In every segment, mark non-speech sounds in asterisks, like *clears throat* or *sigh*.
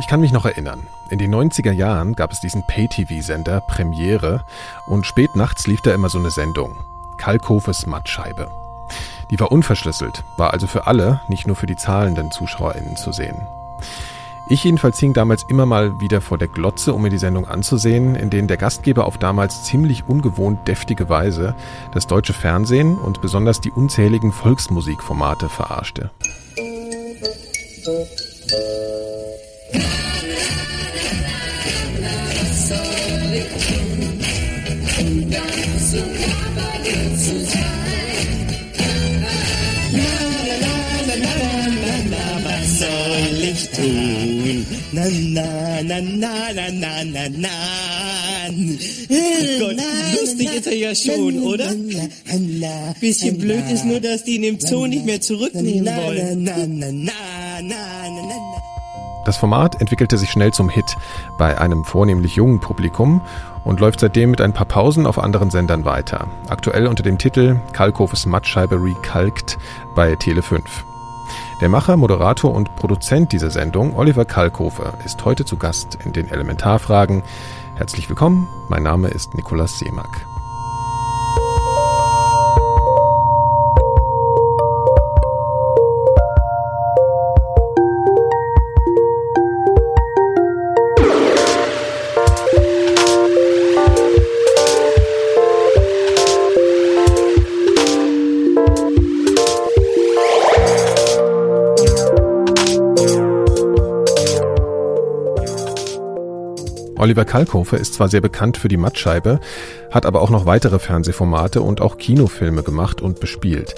Ich kann mich noch erinnern. In den 90er Jahren gab es diesen Pay-TV-Sender Premiere und spät nachts lief da immer so eine Sendung. Kalkhofes Mattscheibe. Die war unverschlüsselt, war also für alle, nicht nur für die zahlenden ZuschauerInnen zu sehen. Ich jedenfalls hing damals immer mal wieder vor der Glotze, um mir die Sendung anzusehen, in denen der Gastgeber auf damals ziemlich ungewohnt deftige Weise das deutsche Fernsehen und besonders die unzähligen Volksmusikformate verarschte. Na, na, na, na, na, na, na, na. Oh Gott, lustig ist er ja schon, oder? Bisschen blöd ist nur, dass die ihn im Zoo nicht mehr zurücknehmen wollen. Das Format entwickelte sich schnell zum Hit bei einem vornehmlich jungen Publikum und läuft seitdem mit ein paar Pausen auf anderen Sendern weiter. Aktuell unter dem Titel Kalkhofes Mattscheibe Recalkt bei Tele 5. Der Macher, Moderator und Produzent dieser Sendung, Oliver Kalkofer, ist heute zu Gast in den Elementarfragen. Herzlich willkommen, mein Name ist Nikolaus Seemack. Oliver Kalkofe ist zwar sehr bekannt für die Mattscheibe, hat aber auch noch weitere Fernsehformate und auch Kinofilme gemacht und bespielt.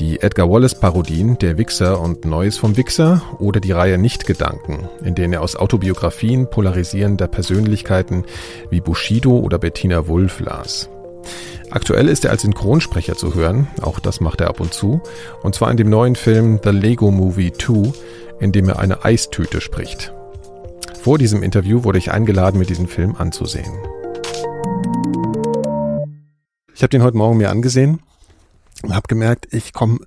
Die Edgar Wallace-Parodien Der Wichser und Neues vom Wichser oder die Reihe Nichtgedanken, in denen er aus Autobiografien polarisierender Persönlichkeiten wie Bushido oder Bettina Wulff las. Aktuell ist er als Synchronsprecher zu hören, auch das macht er ab und zu, und zwar in dem neuen Film The Lego Movie 2, in dem er eine Eistüte spricht. Vor diesem Interview wurde ich eingeladen, mir diesen Film anzusehen. Ich habe den heute Morgen mir angesehen und habe gemerkt, ich komme,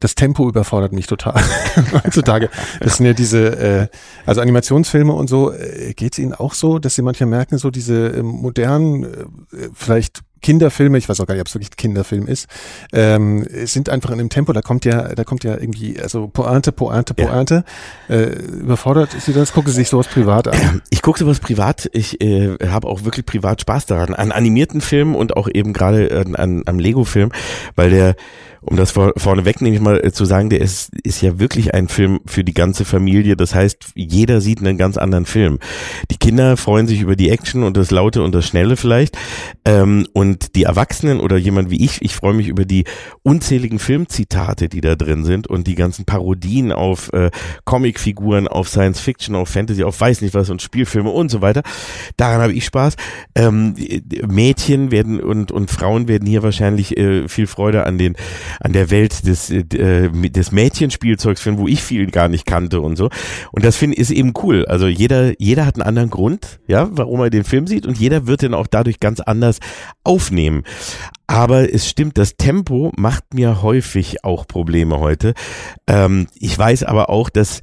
das Tempo überfordert mich total *laughs* heutzutage. Das sind ja diese, äh, also Animationsfilme und so. Äh, Geht es Ihnen auch so, dass Sie manchmal merken, so diese äh, modernen, äh, vielleicht Kinderfilme, ich weiß auch gar nicht, ob es wirklich ein Kinderfilm ist, ähm, sind einfach in dem Tempo, da kommt ja, da kommt ja irgendwie, also Pointe, Pointe, Pointe. Ja. Äh, überfordert Sie das? Gucken Sie sich sowas privat an? *clears throat* Ich gucke sowas privat, ich äh, habe auch wirklich privat Spaß daran, an animierten Filmen und auch eben gerade an, an, am Lego-Film, weil der um das vor, vorneweg nämlich mal äh, zu sagen, der ist, ist ja wirklich ein Film für die ganze Familie. Das heißt, jeder sieht einen ganz anderen Film. Die Kinder freuen sich über die Action und das Laute und das Schnelle vielleicht. Ähm, und die Erwachsenen oder jemand wie ich, ich freue mich über die unzähligen Filmzitate, die da drin sind und die ganzen Parodien auf äh, Comicfiguren, auf Science Fiction, auf Fantasy, auf weiß nicht was und Spielfilme und so weiter. Daran habe ich Spaß. Ähm, Mädchen werden und, und Frauen werden hier wahrscheinlich äh, viel Freude an den an der Welt des, äh, des Mädchenspielzeugs finden, wo ich viel gar nicht kannte und so. Und das finde ist eben cool. Also jeder, jeder hat einen anderen Grund, ja, warum er den Film sieht und jeder wird den auch dadurch ganz anders aufnehmen. Aber es stimmt, das Tempo macht mir häufig auch Probleme heute. Ähm, ich weiß aber auch, dass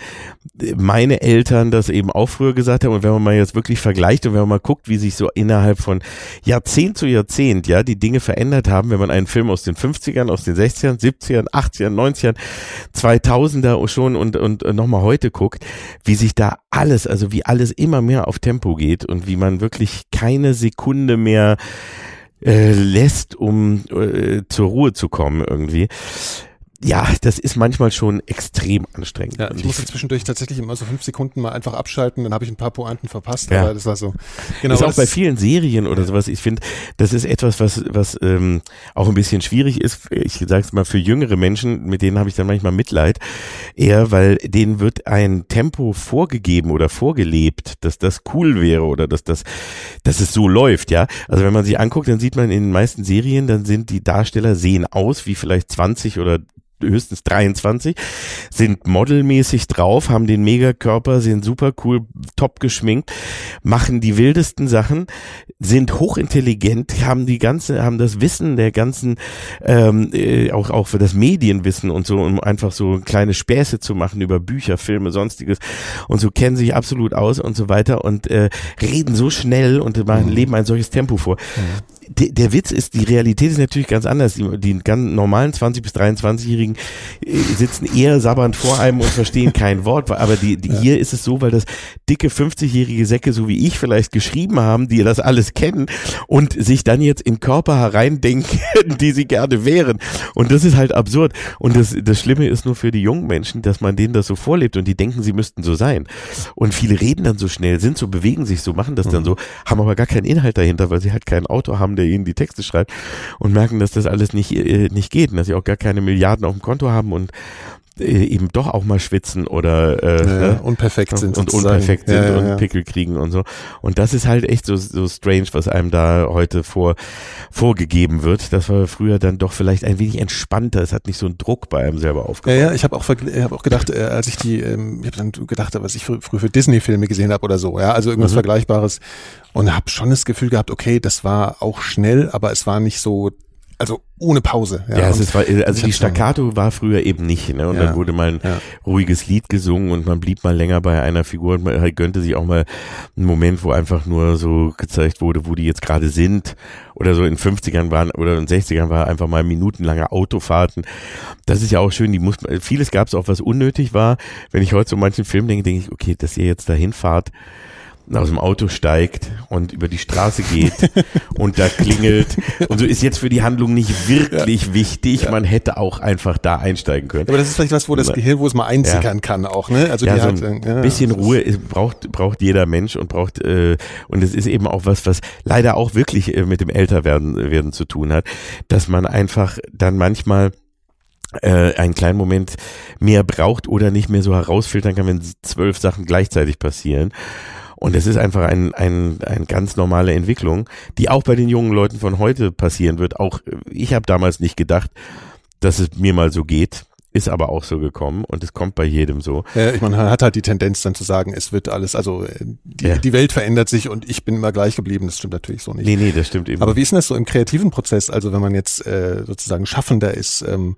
meine Eltern das eben auch früher gesagt haben. Und wenn man mal jetzt wirklich vergleicht und wenn man mal guckt, wie sich so innerhalb von Jahrzehnt zu Jahrzehnt, ja, die Dinge verändert haben, wenn man einen Film aus den 50ern, aus den 60ern, 70ern, 80ern, 90ern, 2000er schon und, und nochmal heute guckt, wie sich da alles, also wie alles immer mehr auf Tempo geht und wie man wirklich keine Sekunde mehr äh, lässt, um äh, zur Ruhe zu kommen irgendwie ja, das ist manchmal schon extrem anstrengend. Ja, ich musste zwischendurch tatsächlich immer so fünf Sekunden mal einfach abschalten, dann habe ich ein paar Pointen verpasst, ja. aber das war so. Genau. Das ist auch bei vielen Serien oder sowas. Ich finde, das ist etwas, was, was ähm, auch ein bisschen schwierig ist. Ich sage es mal für jüngere Menschen, mit denen habe ich dann manchmal Mitleid, eher, weil denen wird ein Tempo vorgegeben oder vorgelebt, dass das cool wäre oder dass das, dass es so läuft, ja. Also wenn man sich anguckt, dann sieht man in den meisten Serien, dann sind die Darsteller sehen aus wie vielleicht 20 oder höchstens 23, sind modelmäßig drauf, haben den Megakörper, sind super cool, top geschminkt, machen die wildesten Sachen, sind hochintelligent, haben die ganze, haben das Wissen der ganzen, ähm, äh, auch, auch für das Medienwissen und so, um einfach so kleine Späße zu machen über Bücher, Filme, sonstiges und so kennen sich absolut aus und so weiter und äh, reden so schnell und machen, mhm. leben ein solches Tempo vor. Mhm der, der Witz ist, die Realität ist natürlich ganz anders. Die, die ganz normalen 20- bis 23-Jährigen äh, sitzen eher sabbernd vor einem und verstehen kein Wort. Aber die, die, ja. hier ist es so, weil das dicke 50-jährige Säcke, so wie ich vielleicht geschrieben haben, die das alles kennen und sich dann jetzt in Körper hereindenken, *laughs* die sie gerne wären. Und das ist halt absurd. Und das, das Schlimme ist nur für die jungen Menschen, dass man denen das so vorlebt und die denken, sie müssten so sein. Und viele reden dann so schnell, sind so, bewegen sich so, machen das dann mhm. so, haben aber gar keinen Inhalt dahinter, weil sie halt kein Auto haben, der ihnen die Texte schreibt und merken, dass das alles nicht, äh, nicht geht und dass sie auch gar keine Milliarden auf dem Konto haben und eben doch auch mal schwitzen oder äh, ja, ne? unperfekt sind und sozusagen. unperfekt sind ja, ja, und Pickel kriegen und so und das ist halt echt so so strange was einem da heute vor vorgegeben wird das war früher dann doch vielleicht ein wenig entspannter es hat nicht so einen Druck bei einem selber aufgebaut ja, ja ich habe auch ich habe auch gedacht äh, als ich die ähm, ich habe dann gedacht was ich früher für Disney Filme gesehen habe oder so ja also irgendwas mhm. vergleichbares und habe schon das Gefühl gehabt okay das war auch schnell aber es war nicht so also ohne Pause. Ja, ja es ist, also die Staccato war früher eben nicht, ne? Und ja, dann wurde mal ein ja. ruhiges Lied gesungen und man blieb mal länger bei einer Figur und man halt gönnte sich auch mal einen Moment, wo einfach nur so gezeigt wurde, wo die jetzt gerade sind. Oder so in 50ern waren oder in 60ern war einfach mal minutenlange Autofahrten. Das ist ja auch schön, die muss vieles gab es auch, was unnötig war. Wenn ich heute so manchen Film denke, denke ich, okay, dass ihr jetzt dahin fahrt, aus dem Auto steigt und über die Straße geht *laughs* und da klingelt. Und so ist jetzt für die Handlung nicht wirklich ja. wichtig. Ja. Man hätte auch einfach da einsteigen können. Aber das ist vielleicht was, wo das Gehirn, wo es mal einsickern ja. kann auch, ne? Also ja, so ein ja, bisschen Ruhe ist, braucht, braucht jeder Mensch und braucht, äh, und es ist eben auch was, was leider auch wirklich äh, mit dem Älterwerden werden zu tun hat, dass man einfach dann manchmal äh, einen kleinen Moment mehr braucht oder nicht mehr so herausfiltern kann, wenn zwölf Sachen gleichzeitig passieren. Und es ist einfach ein, ein, eine ganz normale Entwicklung, die auch bei den jungen Leuten von heute passieren wird. Auch ich habe damals nicht gedacht, dass es mir mal so geht. Ist aber auch so gekommen und es kommt bei jedem so. Ja, ich meine, man hat halt die Tendenz dann zu sagen, es wird alles, also äh, die, ja. die Welt verändert sich und ich bin immer gleich geblieben. Das stimmt natürlich so nicht. Nee, nee, das stimmt eben. Aber wie ist denn das so im kreativen Prozess? Also wenn man jetzt äh, sozusagen Schaffender ist, ähm,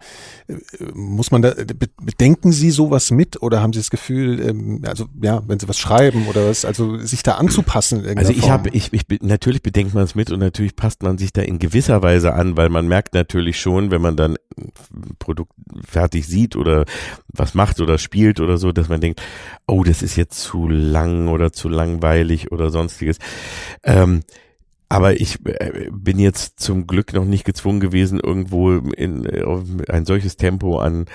äh, muss man da, bedenken Sie sowas mit oder haben Sie das Gefühl, ähm, also ja, wenn Sie was schreiben oder was, also sich da anzupassen? Also ich habe, ich, ich, natürlich bedenkt man es mit und natürlich passt man sich da in gewisser Weise an, weil man merkt natürlich schon, wenn man dann Produkt fertig sich sieht oder was macht oder spielt oder so, dass man denkt, oh, das ist jetzt zu lang oder zu langweilig oder sonstiges. Ähm, aber ich äh, bin jetzt zum Glück noch nicht gezwungen gewesen, irgendwo in äh, ein solches Tempo an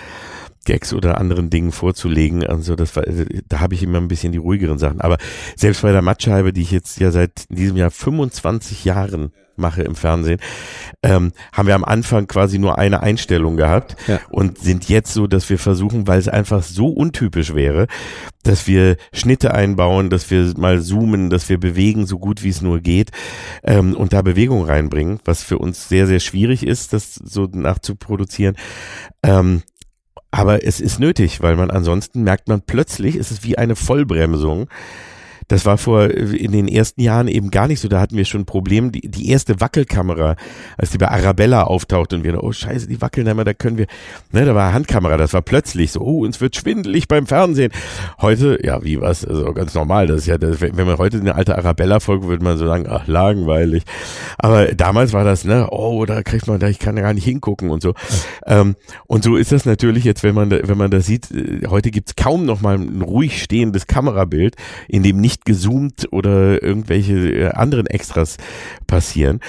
Gags oder anderen Dingen vorzulegen. Also das war, da habe ich immer ein bisschen die ruhigeren Sachen. Aber selbst bei der Matscheibe, die ich jetzt ja seit diesem Jahr 25 Jahren mache im Fernsehen, ähm, haben wir am Anfang quasi nur eine Einstellung gehabt ja. und sind jetzt so, dass wir versuchen, weil es einfach so untypisch wäre, dass wir Schnitte einbauen, dass wir mal zoomen, dass wir bewegen, so gut wie es nur geht ähm, und da Bewegung reinbringen, was für uns sehr, sehr schwierig ist, das so nachzuproduzieren. Ähm, aber es ist nötig, weil man ansonsten merkt man plötzlich, es ist wie eine Vollbremsung das war vor in den ersten Jahren eben gar nicht so. Da hatten wir schon ein Problem. Die, die erste Wackelkamera, als die bei Arabella auftaucht und wir, oh Scheiße, die wackeln einmal, da können wir, ne, da war Handkamera, das war plötzlich so, oh, uns wird schwindelig beim Fernsehen. Heute, ja, wie was, also ganz normal, das ist ja, das, wenn man heute eine alte Arabella folgt, würde man so sagen, ach, langweilig. Aber damals war das, ne, oh, da kriegt man, da ich kann gar nicht hingucken und so. Ähm, und so ist das natürlich jetzt, wenn man, wenn man das sieht, äh, heute gibt's kaum noch mal ein ruhig stehendes Kamerabild, in dem nicht nicht gezoomt oder irgendwelche äh, anderen Extras passieren.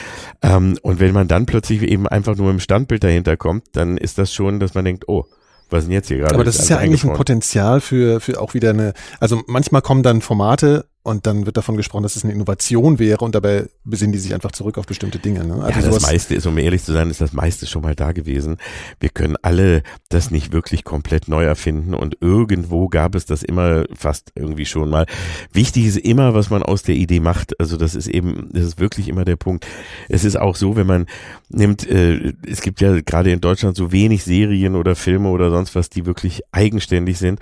Ähm, und wenn man dann plötzlich eben einfach nur im Standbild dahinter kommt, dann ist das schon, dass man denkt, oh, was ist denn jetzt hier gerade? Aber das ist ja eigentlich ein Potenzial für, für auch wieder eine, also manchmal kommen dann Formate und dann wird davon gesprochen, dass es eine Innovation wäre und dabei besinnen die sich einfach zurück auf bestimmte Dinge. Ne? Also ja, das meiste ist, um ehrlich zu sein, ist das meiste schon mal da gewesen. Wir können alle das nicht wirklich komplett neu erfinden und irgendwo gab es das immer fast irgendwie schon mal. Wichtig ist immer, was man aus der Idee macht. Also das ist eben, das ist wirklich immer der Punkt. Es ist auch so, wenn man nimmt, äh, es gibt ja gerade in Deutschland so wenig Serien oder Filme oder sonst was, die wirklich eigenständig sind.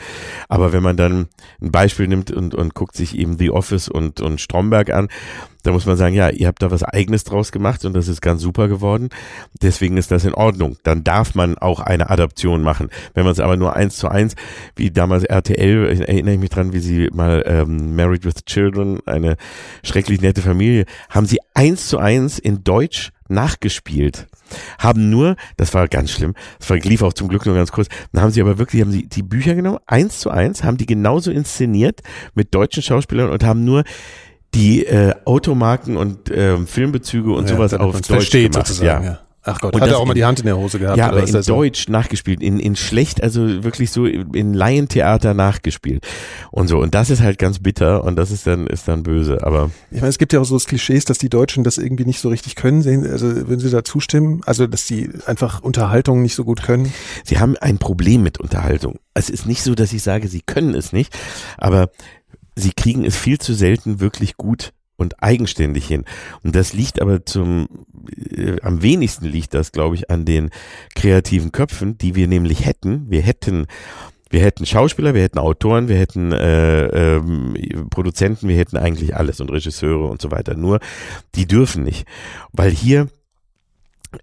Aber wenn man dann ein Beispiel nimmt und, und guckt sich eben Office und, und Stromberg an. Da muss man sagen, ja, ihr habt da was eigenes draus gemacht und das ist ganz super geworden. Deswegen ist das in Ordnung. Dann darf man auch eine Adaption machen. Wenn man es aber nur eins zu eins, wie damals RTL, erinnere ich mich dran, wie sie mal ähm, Married with Children, eine schrecklich nette Familie, haben sie eins zu eins in Deutsch nachgespielt. Haben nur, das war ganz schlimm, das war, lief auch zum Glück nur ganz kurz, dann haben sie aber wirklich, haben sie die Bücher genommen, eins zu eins, haben die genauso inszeniert mit deutschen Schauspielern und haben nur die äh, Automarken und äh, Filmbezüge und ja, sowas auf Deutsch versteht, gemacht. Sozusagen, ja. ja. Ach Gott, und hat er auch mal die Hand in der Hose gehabt? Ja, aber in Deutsch so? nachgespielt, in, in schlecht, also wirklich so in Laientheater nachgespielt und so. Und das ist halt ganz bitter und das ist dann, ist dann böse, aber. Ich meine, es gibt ja auch so das Klischees, dass die Deutschen das irgendwie nicht so richtig können. Also, würden Sie da zustimmen? Also, dass sie einfach Unterhaltung nicht so gut können? Sie haben ein Problem mit Unterhaltung. Es ist nicht so, dass ich sage, sie können es nicht, aber sie kriegen es viel zu selten wirklich gut und eigenständig hin. Und das liegt aber zum, äh, am wenigsten liegt das, glaube ich, an den kreativen Köpfen, die wir nämlich hätten. Wir hätten wir hätten Schauspieler, wir hätten Autoren, wir hätten äh, ähm, Produzenten, wir hätten eigentlich alles und Regisseure und so weiter. Nur die dürfen nicht, weil hier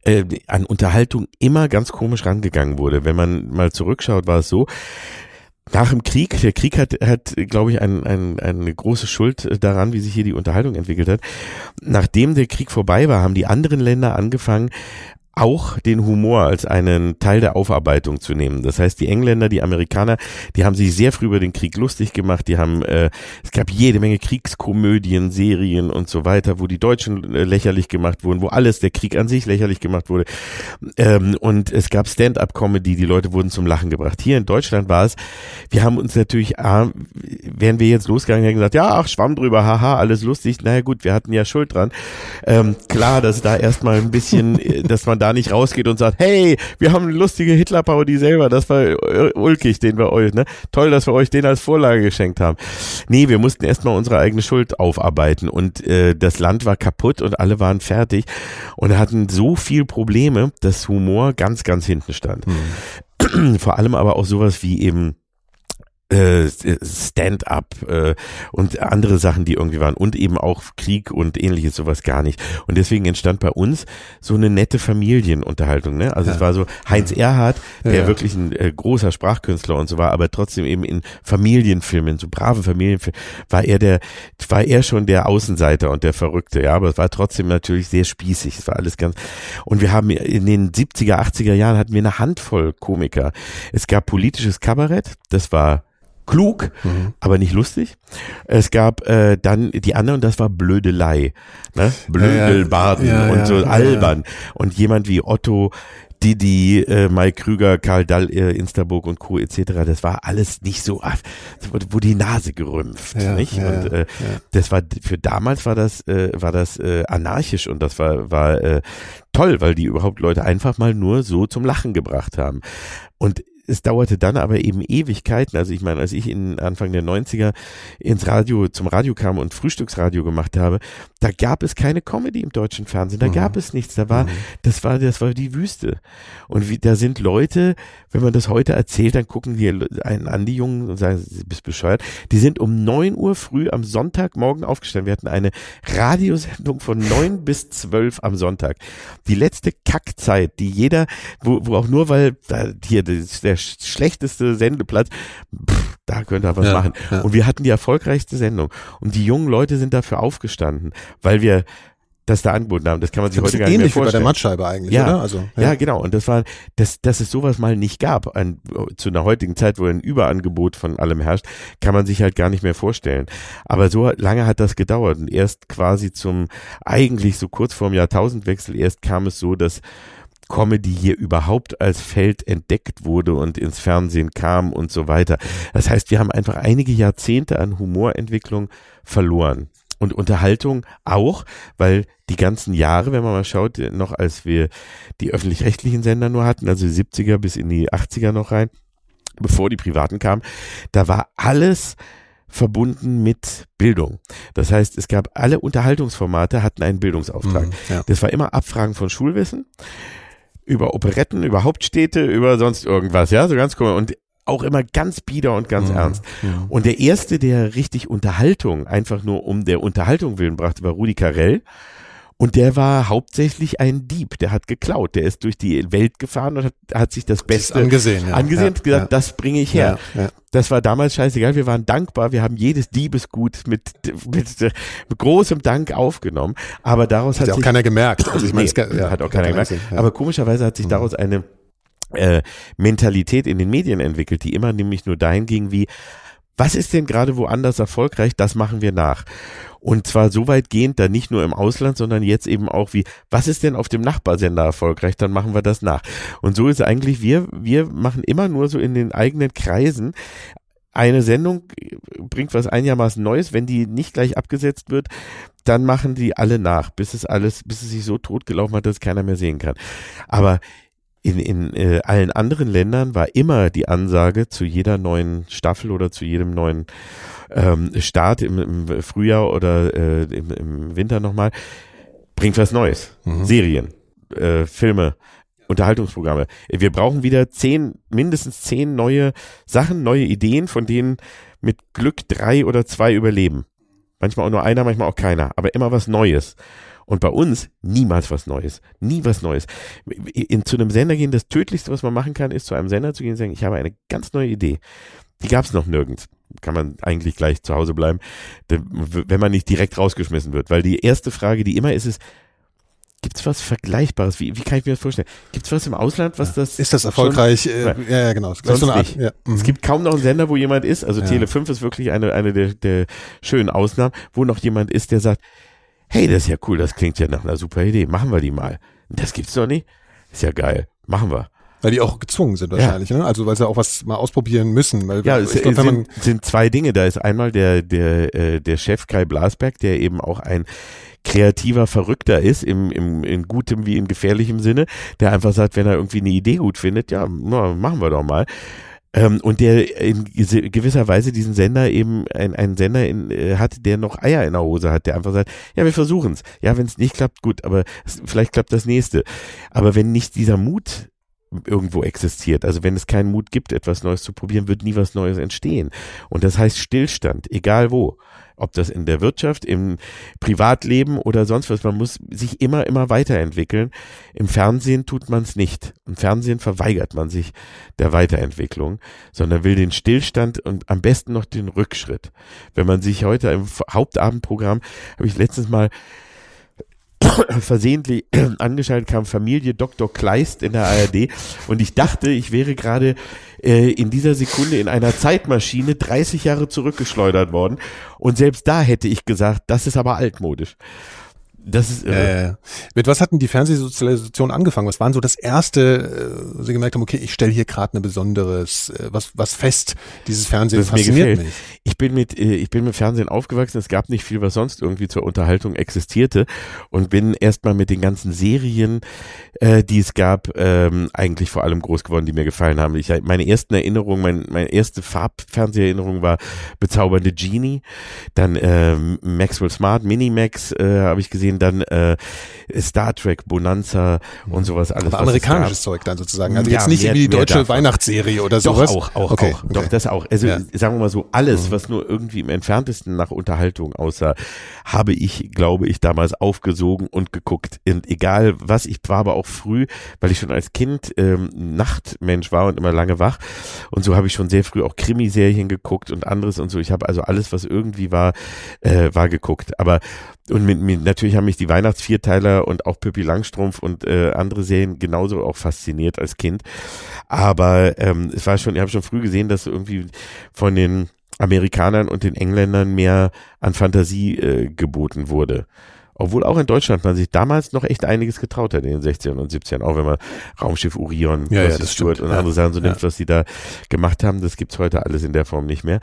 äh, an Unterhaltung immer ganz komisch rangegangen wurde. Wenn man mal zurückschaut, war es so, nach dem Krieg, der Krieg hat, hat glaube ich, ein, ein, eine große Schuld daran, wie sich hier die Unterhaltung entwickelt hat. Nachdem der Krieg vorbei war, haben die anderen Länder angefangen, auch den Humor als einen Teil der Aufarbeitung zu nehmen. Das heißt, die Engländer, die Amerikaner, die haben sich sehr früh über den Krieg lustig gemacht. Die haben, äh, es gab jede Menge Kriegskomödien, Serien und so weiter, wo die Deutschen äh, lächerlich gemacht wurden, wo alles, der Krieg an sich lächerlich gemacht wurde. Ähm, und es gab Stand-up-Comedy, die Leute wurden zum Lachen gebracht. Hier in Deutschland war es, wir haben uns natürlich, äh, wären wir jetzt losgegangen, hätten gesagt, ja, ach, schwamm drüber, haha, alles lustig. Naja gut, wir hatten ja Schuld dran. Ähm, klar, dass da erstmal ein bisschen, äh, dass man da da nicht rausgeht und sagt, hey, wir haben eine lustige Hitler-Parodie selber, das war ulkig, den wir euch, ne? Toll, dass wir euch den als Vorlage geschenkt haben. Nee, wir mussten erstmal unsere eigene Schuld aufarbeiten und äh, das Land war kaputt und alle waren fertig und hatten so viel Probleme, dass Humor ganz, ganz hinten stand. Mhm. Vor allem aber auch sowas wie eben äh, Stand-up äh, und andere Sachen, die irgendwie waren und eben auch Krieg und ähnliches sowas gar nicht. Und deswegen entstand bei uns so eine nette Familienunterhaltung. Ne? Also ja. es war so Heinz Erhardt, der ja. wirklich ein äh, großer Sprachkünstler und so war, aber trotzdem eben in Familienfilmen, so brave Familienfilme, war er der, war er schon der Außenseiter und der Verrückte. Ja, aber es war trotzdem natürlich sehr spießig. Es war alles ganz. Und wir haben in den 70er, 80er Jahren hatten wir eine Handvoll Komiker. Es gab politisches Kabarett, das war klug, mhm. aber nicht lustig. Es gab äh, dann die anderen, das war Blödelei, ne? Blödelbaden ja, ja. und so albern. Und jemand wie Otto, Didi, äh, Mike Krüger, Karl Dall, äh, Instaburg und Co. etc. Das war alles nicht so, wo die Nase gerümpft, ja, nicht? Ja, und äh, ja. das war für damals war das äh, war das äh, anarchisch und das war war äh, toll, weil die überhaupt Leute einfach mal nur so zum Lachen gebracht haben. Und es dauerte dann aber eben Ewigkeiten. Also ich meine, als ich in Anfang der 90er ins Radio, zum Radio kam und Frühstücksradio gemacht habe, da gab es keine Comedy im deutschen Fernsehen. Da mhm. gab es nichts. Da war, mhm. das war, das war die Wüste. Und wie, da sind Leute, wenn man das heute erzählt, dann gucken die einen an, die Jungen, und sagen, du bist bescheuert. Die sind um neun Uhr früh am Sonntagmorgen aufgestanden. Wir hatten eine Radiosendung von neun *laughs* bis zwölf am Sonntag. Die letzte Kackzeit, die jeder, wo, wo auch nur, weil da, hier der der schlechteste Sendeplatz, pff, da könnte er was ja, machen. Ja. Und wir hatten die erfolgreichste Sendung. Und die jungen Leute sind dafür aufgestanden, weil wir das da angeboten haben. Das kann man sich das heute gar nicht mehr vorstellen. Ähnlich wie bei der Mattscheibe eigentlich, ja, oder? Also, ja. ja, genau. Und das war, dass, dass es sowas mal nicht gab, ein, zu einer heutigen Zeit, wo ein Überangebot von allem herrscht, kann man sich halt gar nicht mehr vorstellen. Aber so lange hat das gedauert. Und erst quasi zum, eigentlich so kurz vorm Jahrtausendwechsel, erst kam es so, dass Comedy hier überhaupt als Feld entdeckt wurde und ins Fernsehen kam und so weiter. Das heißt, wir haben einfach einige Jahrzehnte an Humorentwicklung verloren. Und Unterhaltung auch, weil die ganzen Jahre, wenn man mal schaut, noch als wir die öffentlich-rechtlichen Sender nur hatten, also die 70er bis in die 80er noch rein, bevor die privaten kamen, da war alles verbunden mit Bildung. Das heißt, es gab alle Unterhaltungsformate hatten einen Bildungsauftrag. Mhm, ja. Das war immer Abfragen von Schulwissen über Operetten, über Hauptstädte, über sonst irgendwas, ja, so ganz cool. Und auch immer ganz bieder und ganz Mhm, ernst. Und der erste, der richtig Unterhaltung, einfach nur um der Unterhaltung willen brachte, war Rudi Carell. Und der war hauptsächlich ein Dieb, der hat geklaut, der ist durch die Welt gefahren und hat, hat sich das Beste angesehen, ja. angesehen Ja, und gesagt, ja. das bringe ich her. Ja. Das war damals scheißegal, wir waren dankbar, wir haben jedes Diebesgut mit, mit, mit großem Dank aufgenommen, aber daraus Hat hat ja auch sich keiner gemerkt. Also ich meine, Nee, hat auch keiner gemerkt. Aber komischerweise hat sich daraus eine äh, Mentalität in den Medien entwickelt, die immer nämlich nur dahin ging wie, was ist denn gerade woanders erfolgreich, das machen wir nach. Und zwar so weitgehend, da nicht nur im Ausland, sondern jetzt eben auch wie, was ist denn auf dem Nachbarsender erfolgreich, dann machen wir das nach. Und so ist eigentlich, wir, wir machen immer nur so in den eigenen Kreisen eine Sendung bringt was einigermaßen Neues, wenn die nicht gleich abgesetzt wird, dann machen die alle nach, bis es alles, bis es sich so totgelaufen hat, dass keiner mehr sehen kann. Aber in, in äh, allen anderen Ländern war immer die Ansage zu jeder neuen Staffel oder zu jedem neuen ähm, Start im, im Frühjahr oder äh, im, im Winter nochmal, bringt was Neues. Serien, äh, Filme, Unterhaltungsprogramme. Wir brauchen wieder zehn, mindestens zehn neue Sachen, neue Ideen, von denen mit Glück drei oder zwei überleben. Manchmal auch nur einer, manchmal auch keiner, aber immer was Neues. Und bei uns niemals was Neues. Nie was Neues. In, zu einem Sender gehen, das Tödlichste, was man machen kann, ist zu einem Sender zu gehen und sagen, ich habe eine ganz neue Idee. Die gab es noch nirgends. Kann man eigentlich gleich zu Hause bleiben, wenn man nicht direkt rausgeschmissen wird. Weil die erste Frage, die immer ist, ist, Gibt's was Vergleichbares? Wie, wie kann ich mir das vorstellen? Gibt's was im Ausland, was das Ist das erfolgreich? Schon, äh, ja, ja, genau. Sonst Art- nicht. ja, mhm. Es gibt kaum noch einen Sender, wo jemand ist, also Ja. Tele 5 ist wirklich eine, eine der, der schönen Ausnahmen, wo noch jemand ist, der sagt, hey, das ist ja cool, das klingt ja nach einer super Idee, machen wir die mal. Das gibt's doch nicht? Ist ja geil, machen wir. Weil die auch gezwungen sind wahrscheinlich, ne? Also weil sie auch was mal ausprobieren müssen. Weil Ja, es glaub, sind, sind zwei Dinge. Da ist einmal der, der, äh, der Chef Kai Blasberg, der eben auch ein kreativer Verrückter ist, im, im, in gutem wie in gefährlichem Sinne, der einfach sagt, wenn er irgendwie eine Idee gut findet, ja, na, machen wir doch mal. Ähm, und der in gewisser Weise diesen Sender eben, ein, einen Sender in, äh, hat, der noch Eier in der Hose hat, der einfach sagt, ja, wir versuchen's. Ja, wenn es nicht klappt, gut, aber es, vielleicht klappt das nächste. Aber wenn nicht dieser Mut irgendwo existiert. Also wenn es keinen Mut gibt, etwas Neues zu probieren, wird nie was Neues entstehen. Und das heißt Stillstand, egal wo. Ob das in der Wirtschaft, im Privatleben oder sonst was. Man muss sich immer, immer weiterentwickeln. Im Fernsehen tut man es nicht. Im Fernsehen verweigert man sich der Weiterentwicklung, sondern will den Stillstand und am besten noch den Rückschritt. Wenn man sich heute im Hauptabendprogramm, habe ich letztens mal *coughs* versehentlich *coughs* angeschaltet kam Familie Dr. Kleist in der ARD und ich dachte, ich wäre gerade äh, in dieser Sekunde in einer Zeitmaschine 30 Jahre zurückgeschleudert worden und selbst da hätte ich gesagt, das ist aber altmodisch. Das ist äh, Äh, mit was hatten die Fernsehsozialisation angefangen? Was waren so das erste, äh, Sie gemerkt haben, okay, ich stelle hier gerade ein besonderes, äh, was, was fest, dieses Fernsehen das fasziniert mich. Ich bin mit äh, ich bin mit Fernsehen aufgewachsen. Es gab nicht viel, was sonst irgendwie zur Unterhaltung existierte und bin erstmal mit den ganzen Serien, äh, die es gab, ähm, eigentlich vor allem groß geworden, die mir gefallen haben. Ich meine ersten Erinnerungen, mein, meine erste Farbfernseherinnerung war bezaubernde Genie, dann ähm, Maxwell Smart, Minimax äh, habe ich gesehen, dann äh, Star Trek, Bonanza und sowas alles. Aber amerikanisches. Zeug dann sozusagen. Also Ja, jetzt nicht mehr- irgendwie die deutsche. Weihnachtsserie oder Doch, sowas. auch, auch, okay, auch. okay. Doch, das auch. Also Ja. Mhm. sagen wir mal so, alles, was nur irgendwie im entferntesten nach Unterhaltung aussah, habe ich, glaube ich, damals aufgesogen und geguckt. Und egal was, ich war aber auch früh, weil ich schon als Kind ähm, Nachtmensch war und immer lange wach. Und so habe ich schon sehr früh auch Krimiserien geguckt und anderes und so. Ich habe also alles, was irgendwie war, äh, war geguckt. Aber und mit, mit, natürlich haben mich die Weihnachtsvierteiler und auch Pippi Langstrumpf und äh, andere Serien genauso auch fasziniert als Kind. Aber ähm, es war schon, ich habe schon früh gesehen, dass irgendwie von den Amerikanern und den Engländern mehr an Fantasie äh, geboten wurde. Obwohl auch in Deutschland man sich damals noch echt einiges getraut hat in den 60ern und 70ern, auch wenn man Raumschiff Orion, Ja, ja, das stimmt. und andere Sachen so nimmt, was die da gemacht haben, das gibt's heute alles in der Form nicht mehr.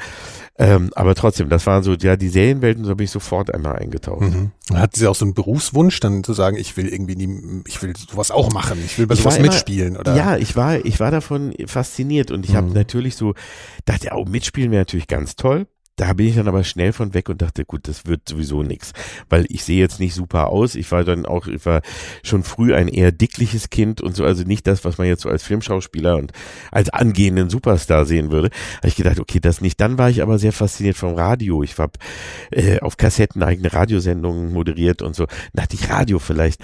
Ähm, aber trotzdem, das waren so, ja, die Serienwelten, so bin ich sofort einmal eingetaucht. Mhm. Hatten Sie auch so einen Berufswunsch, dann zu sagen, ich will irgendwie die, ich will sowas auch machen, ich will bei sowas immer- mitspielen oder? Ja, ich war, ich war davon fasziniert und ich habe Mhm. natürlich so, dachte, oh, mitspielen wäre natürlich ganz toll. Da bin ich dann aber schnell von weg und dachte, gut, das wird sowieso nix, weil ich sehe jetzt nicht super aus. Ich war dann auch, ich war schon früh ein eher dickliches Kind und so, also nicht das, was man jetzt so als Filmschauspieler und als angehenden Superstar sehen würde. Habe ich gedacht, okay, das nicht. Dann war ich aber sehr fasziniert vom Radio. Ich habe äh, auf Kassetten eigene Radiosendungen moderiert und so. Dann dachte ich, Radio vielleicht,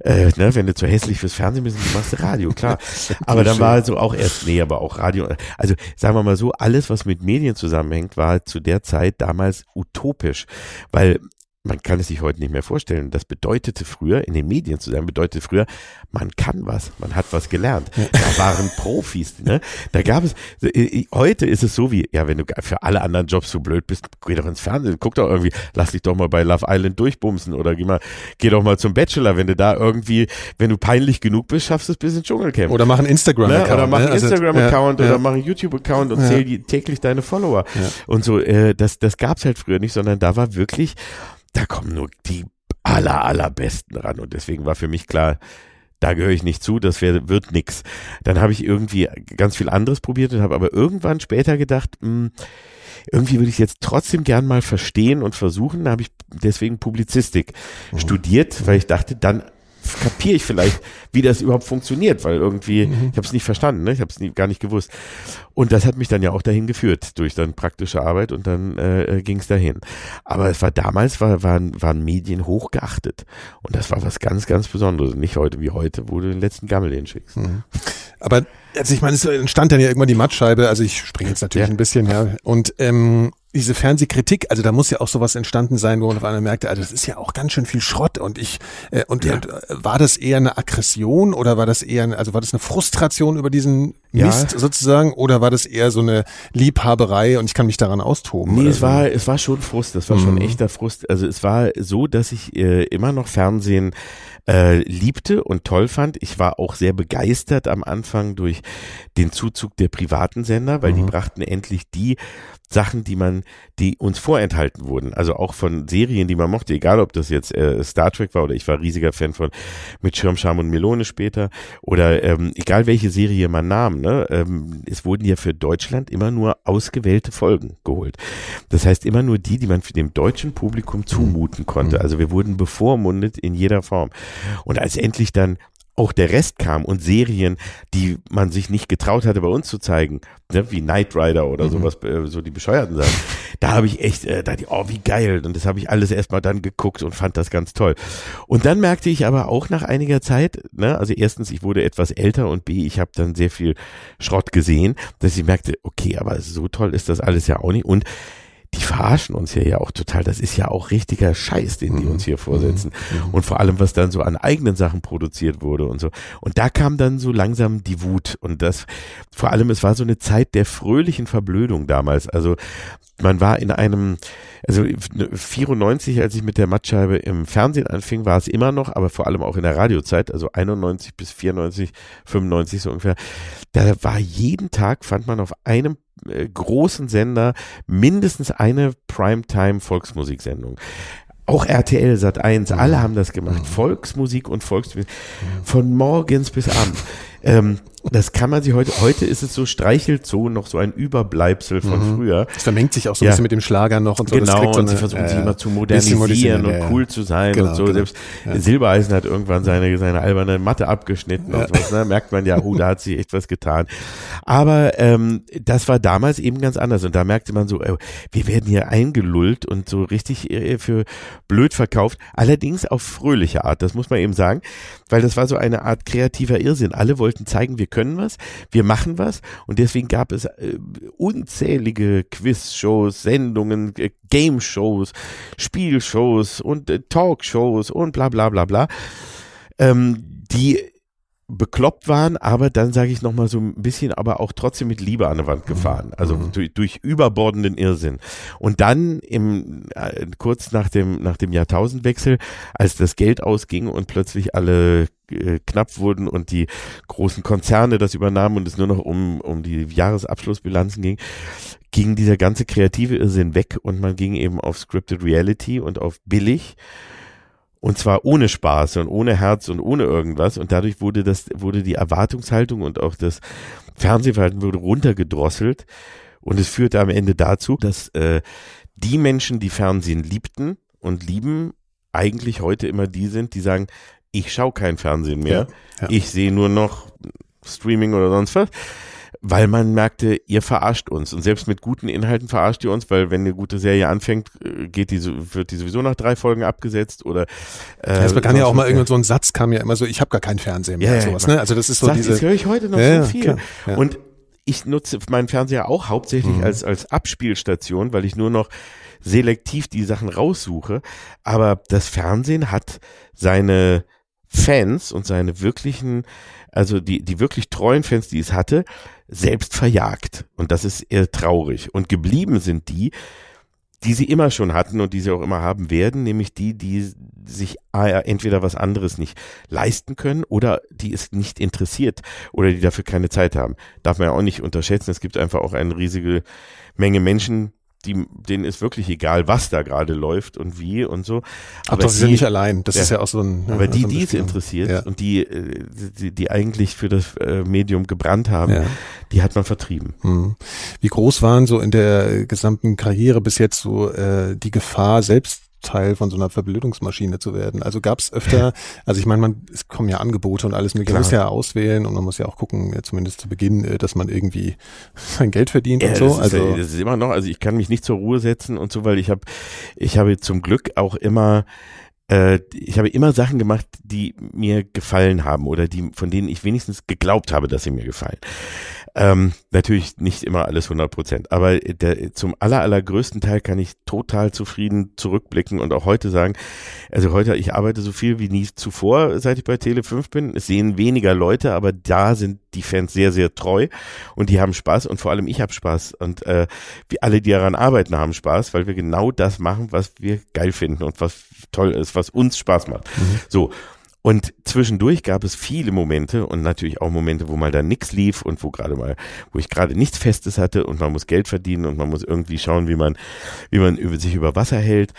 äh, ne, wenn du zu hässlich fürs Fernsehen bist, machst du Radio, klar. *laughs* aber dann war also auch erst, nee, aber auch Radio. Also sagen wir mal so, alles, was mit Medien zusammenhängt, war zu der Zeit damals utopisch, weil man kann es sich heute nicht mehr vorstellen. Das bedeutete früher, in den Medien zu sein, bedeutete früher, man kann was, man hat was gelernt. Da waren *laughs* Profis, ne? Da gab es, äh, heute ist es so wie, ja, wenn du für alle anderen Jobs so blöd bist, geh doch ins Fernsehen, guck doch irgendwie, lass dich doch mal bei Love Island durchbumsen oder geh mal, geh doch mal zum Bachelor, wenn du da irgendwie, wenn du peinlich genug bist, schaffst du es bis ins Dschungelcamp. Oder machen Ne? Instagram-Account. Oder mach ne? einen Also, Instagram-Account ja, oder ja. mach einen YouTube-Account und Ja. zähl die, täglich deine Follower. Ja. Und so, äh, das, das gab's halt früher nicht, sondern da war wirklich, da kommen nur die aller, allerbesten ran. Und deswegen war für mich klar, da gehöre ich nicht zu, das wär, wird nix. Dann habe ich irgendwie ganz viel anderes probiert und habe aber irgendwann später gedacht, mh, irgendwie würde ich jetzt trotzdem gern mal verstehen und versuchen. Da habe ich deswegen Publizistik studiert, weil ich dachte, dann kapiere ich vielleicht, wie das überhaupt funktioniert, weil irgendwie, ich habe es nicht verstanden, ne? ich habe es gar nicht gewusst. Und das hat mich dann ja auch dahin geführt, durch dann praktische Arbeit und dann äh, ging es dahin. Aber es war damals, war, waren, waren Medien hochgeachtet. Und das war was ganz, ganz Besonderes. Nicht heute wie heute, wo du den letzten Gammel hinschickst. Aber also ich meine, es entstand dann ja irgendwann die Mattscheibe, also ich springe jetzt natürlich Ja. ein bisschen, ja. Und ähm, diese Fernsehkritik, also da muss ja auch sowas entstanden sein, wo man auf einmal merkte, also das ist ja auch ganz schön viel Schrott und ich äh, und, Ja. und äh, war das eher eine Aggression oder war das eher, also war das eine Frustration über diesen Ja. Mist sozusagen oder war das eher so eine Liebhaberei und ich kann mich daran austoben? Nee, es so? war, es war schon Frust, das war schon Mhm. echter Frust. Also es war so, dass ich äh, immer noch Fernsehen äh, liebte und toll fand. Ich war auch sehr begeistert am Anfang durch den Zuzug der privaten Sender, weil die Mhm. brachten endlich die Sachen, die man, die uns vorenthalten wurden. Also auch von Serien, die man mochte, egal ob das jetzt äh, Star Trek war oder ich war riesiger Fan von mit Schirmscham und Melone später oder ähm, egal welche Serie man nahm, ne, ähm, es wurden ja für Deutschland immer nur ausgewählte Folgen geholt. Das heißt immer nur die, die man für dem deutschen Publikum zumuten konnte. Also wir wurden bevormundet in jeder Form. Und als endlich dann auch der Rest kam und Serien, die man sich nicht getraut hatte bei uns zu zeigen, ne, wie Knight Rider oder sowas, äh, so die bescheuerten Sachen, da habe ich echt, äh, da die, oh wie geil. Und das habe ich alles erstmal dann geguckt und fand das ganz toll. Und dann merkte ich aber auch nach einiger Zeit, ne, also erstens, ich wurde etwas älter und B, ich habe dann sehr viel Schrott gesehen, dass ich merkte, okay, aber so toll ist das alles ja auch nicht. Und die verarschen uns hier ja auch total. Das ist ja auch richtiger Scheiß, den die uns hier vorsetzen. Und vor allem, was dann so an eigenen Sachen produziert wurde und so. Und da kam dann so langsam die Wut. Und das, vor allem, es war so eine Zeit der fröhlichen Verblödung damals. Also, man war in einem, also 94, als ich mit der Mattscheibe im Fernsehen anfing, war es immer noch, aber vor allem auch in der Radiozeit, also 91 bis 94, 95 so ungefähr, da war jeden Tag, fand man auf einem äh, großen Sender mindestens eine Primetime Volksmusiksendung. Auch RTL Sat 1, alle haben das gemacht. Volksmusik und Volksmusik. Von morgens bis abends. Ähm, das kann man sich heute, heute ist es so, streichelt so noch so ein Überbleibsel von früher. Das vermengt sich auch so ein Ja. bisschen mit dem Schlager noch und so. das Genau, kriegt so und sie eine, versuchen sich äh, immer zu modernisieren und ja, ja. cool zu sein Genau, und so. genau. Selbst Ja. Silbereisen hat irgendwann seine, seine alberne Matte abgeschnitten und sowas. Ne? Merkt man ja, oh, da hat sie echt was getan. Aber ähm, das war damals eben ganz anders und da merkte man so, äh, wir werden hier eingelullt und so richtig äh, für blöd verkauft. Allerdings auf fröhliche Art, das muss man eben sagen, weil das war so eine Art kreativer Irrsinn. Alle wollten zeigen, wir können was, wir machen was und deswegen gab es äh, unzählige Quizshows, Sendungen, äh, Game-Shows, Spielshows und äh, Talkshows und bla bla bla bla, ähm, die bekloppt waren, aber dann sage ich noch mal so ein bisschen, aber auch trotzdem mit Liebe an der Wand gefahren, also Mhm. durch, durch überbordenden Irrsinn. Und dann im äh, kurz nach dem nach dem Jahrtausendwechsel, als das Geld ausging und plötzlich alle äh, knapp wurden und die großen Konzerne das übernahmen und es nur noch um um die Jahresabschlussbilanzen ging, ging dieser ganze kreative Irrsinn weg und man ging eben auf Scripted Reality und auf billig und zwar ohne Spaß und ohne Herz und ohne irgendwas und dadurch wurde das wurde die Erwartungshaltung und auch das Fernsehverhalten wurde runtergedrosselt und es führte am Ende dazu, dass äh, die Menschen, die Fernsehen liebten und lieben, eigentlich heute immer die sind, die sagen, ich schaue kein Fernsehen mehr, Ja, ja. ich sehe nur noch Streaming oder sonst was. Weil man merkte, ihr verarscht uns. Und selbst mit guten Inhalten verarscht ihr uns, weil wenn eine gute Serie anfängt, äh, geht die, so- wird die sowieso nach drei Folgen abgesetzt oder äh, Ja, es begann ja auch mal was. irgend so ein Satz, kam ja immer so, ich habe gar keinen Fernseher mehr, Ja, ja, sowas, ja. ne? Also das ist so Sagt, diese, das höre ich heute noch Ja, so viel. klar. Und ich nutze meinen Fernseher auch hauptsächlich Mhm. als, als Abspielstation, weil ich nur noch selektiv die Sachen raussuche. Aber das Fernsehen hat seine Fans und seine wirklichen, also die, die wirklich treuen Fans, die es hatte, selbst verjagt. Und das ist eher traurig. Und geblieben sind die, die sie immer schon hatten und die sie auch immer haben werden, nämlich die, die sich äh, entweder was anderes nicht leisten können oder die es nicht interessiert oder die dafür keine Zeit haben. Darf man ja auch nicht unterschätzen. Es gibt einfach auch eine riesige Menge Menschen, die, denen ist wirklich egal, was da gerade läuft und wie und so. aber sie sind nicht allein. Das Ja. ist ja auch so ein. aber die, so die es interessiert Ja. und die, äh, die, die eigentlich für das äh, Medium gebrannt haben, Ja. die hat man vertrieben. Hm. Wie groß waren so in der gesamten Karriere bis jetzt so äh, die Gefahr, selbst Teil von so einer Verblödungsmaschine zu werden? Also gab es öfter, *laughs* also ich meine, man, es kommen ja Angebote und alles mögliche, man muss ja auswählen und man muss ja auch gucken, äh, zumindest zu Beginn, äh, dass man irgendwie *laughs* sein Geld verdient Ja, und so. das, ist, Also ja- das ist immer noch, also ich kann mich nicht zur Ruhe setzen und so, weil ich habe, ich habe zum Glück auch immer, äh, ich habe immer Sachen gemacht, die mir gefallen haben oder die, von denen ich wenigstens geglaubt habe, dass sie mir gefallen. Ähm, natürlich nicht immer alles 100 Prozent, aber der, zum aller, allergrößten Teil kann ich total zufrieden zurückblicken und auch heute sagen, also heute, ich arbeite so viel wie nie zuvor, seit ich bei Tele 5 bin. Es sehen weniger Leute, aber da sind die Fans sehr, sehr treu und die haben Spaß und vor allem ich habe Spaß und äh, wir alle, die daran arbeiten, haben Spaß, weil wir genau das machen, was wir geil finden und was toll ist, was uns Spaß macht. So. Und zwischendurch gab es viele Momente und natürlich auch Momente, wo mal da nix lief und wo gerade mal, wo ich gerade nichts Festes hatte und man muss Geld verdienen und man muss irgendwie schauen, wie man, wie man über, sich über Wasser hält.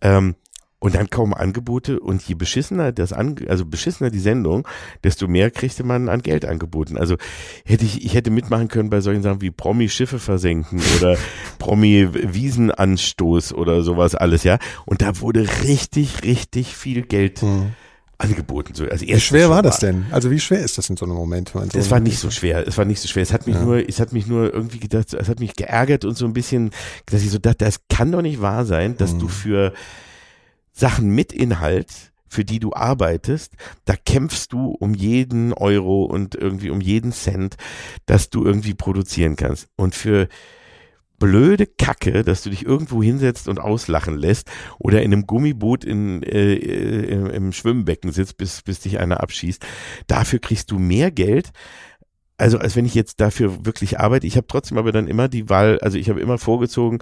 Ähm, und dann kaum Angebote und je beschissener das an, also beschissener die Sendung, desto mehr kriegte man an Geld angeboten. Also hätte ich, ich hätte mitmachen können bei solchen Sachen wie Promi Schiffe versenken oder *laughs* Promi Wiesenanstoß oder sowas alles, ja. Und da wurde richtig, richtig viel Geld angeboten. So, also wie schwer war das denn? Also wie schwer ist das in so einem Moment? so- war nicht so schwer. Es war nicht so schwer. Es hat mich nur, es hat mich nur irgendwie gedacht, es hat mich geärgert und so ein bisschen, dass ich so dachte, das kann doch nicht wahr sein, dass Mhm. du für Sachen mit Inhalt, für die du arbeitest, da kämpfst du um jeden Euro und irgendwie um jeden Cent, dass du irgendwie produzieren kannst. Und für blöde Kacke, dass du dich irgendwo hinsetzt und auslachen lässt oder in einem Gummiboot in, äh, äh, im, im Schwimmbecken sitzt, bis, bis dich einer abschießt. Dafür kriegst du mehr Geld, also als wenn ich jetzt dafür wirklich arbeite. Ich habe trotzdem aber dann immer die Wahl, also ich habe immer vorgezogen,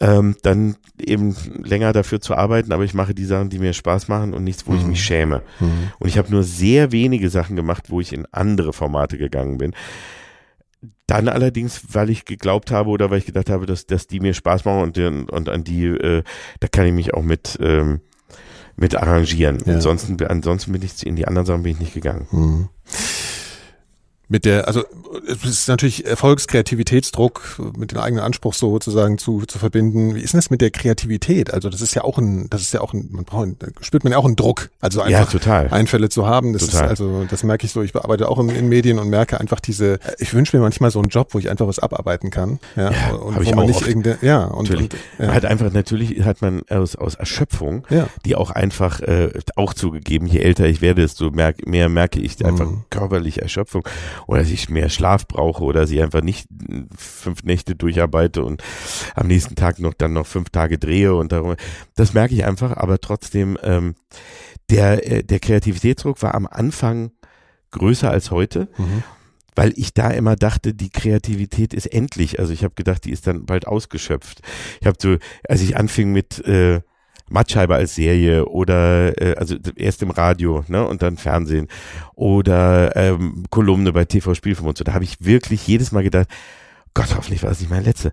ähm, dann eben länger dafür zu arbeiten, aber ich mache die Sachen, die mir Spaß machen und nichts, wo ich mich schäme. Und ich habe nur sehr wenige Sachen gemacht, wo ich in andere Formate gegangen bin. Dann allerdings, weil ich geglaubt habe oder weil ich gedacht habe, dass, dass die mir Spaß machen und, und an die, äh, da kann ich mich auch mit, ähm, mit arrangieren. Ja. Ansonsten, ansonsten bin ich in die anderen Sachen bin ich nicht gegangen. Mhm. Mit der, also es ist natürlich Erfolgskreativitätsdruck mit dem eigenen Anspruch so sozusagen zu, zu verbinden. Wie ist denn das mit der Kreativität? Also das ist ja auch ein, das ist ja auch ein, man braucht, spürt man ja auch einen Druck, also Ja, einfach total. Einfälle zu haben. Das Total. ist also, das merke ich so. Ich arbeite auch in, in Medien und merke einfach diese. Ich wünsche mir manchmal so einen Job, wo ich einfach was abarbeiten kann. Ja, Ja, und wo ich man nicht oft. irgendeine, ja und, Natürlich. und ja. Hat einfach, natürlich hat man aus, aus Erschöpfung, Ja. die auch einfach, äh, auch zugegeben, je älter ich werde, desto mehr, mehr merke ich einfach Mhm. körperliche Erschöpfung oder dass ich mehr Schlaf brauche oder dass ich einfach nicht fünf Nächte durcharbeite und am nächsten Tag noch dann noch fünf Tage drehe und darum, das merke ich einfach, aber trotzdem, ähm, der, äh, der Kreativitätsdruck war am Anfang größer als heute. Weil ich da immer dachte, die Kreativität ist endlich. Also ich habe gedacht, die ist dann bald ausgeschöpft. Ich habe so, als ich anfing mit äh, Mattscheibe als Serie oder äh, also erst im Radio ne, und dann Fernsehen oder ähm, Kolumne bei TV Spielfilm und so. Da habe ich wirklich jedes Mal gedacht, Gott, hoffentlich war das nicht mein letzte.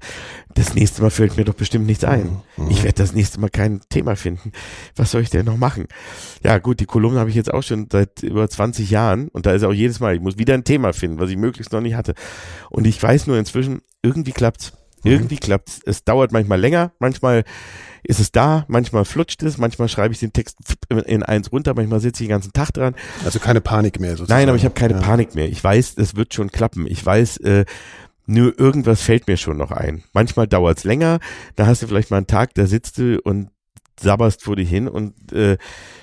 Das nächste Mal fällt mir doch bestimmt nichts ein. Ich werde das nächste Mal kein Thema finden. Was soll ich denn noch machen? Ja, gut, die Kolumne habe ich jetzt auch schon seit über 20 Jahren und da ist auch jedes Mal, ich muss wieder ein Thema finden, was ich möglichst noch nicht hatte. Und ich weiß nur inzwischen, irgendwie klappt's. Irgendwie klappt's. Es dauert manchmal länger, manchmal ist es da, manchmal flutscht es, manchmal schreibe ich den Text in eins runter, manchmal sitze ich den ganzen Tag dran. Also keine Panik mehr sozusagen. Nein, aber ich habe keine ja. Panik mehr. Ich weiß, es wird schon klappen. Ich weiß, äh, nur irgendwas fällt mir schon noch ein. Manchmal dauert's länger, da hast du vielleicht mal einen Tag, da sitzt du und sabberst vor dir hin und äh,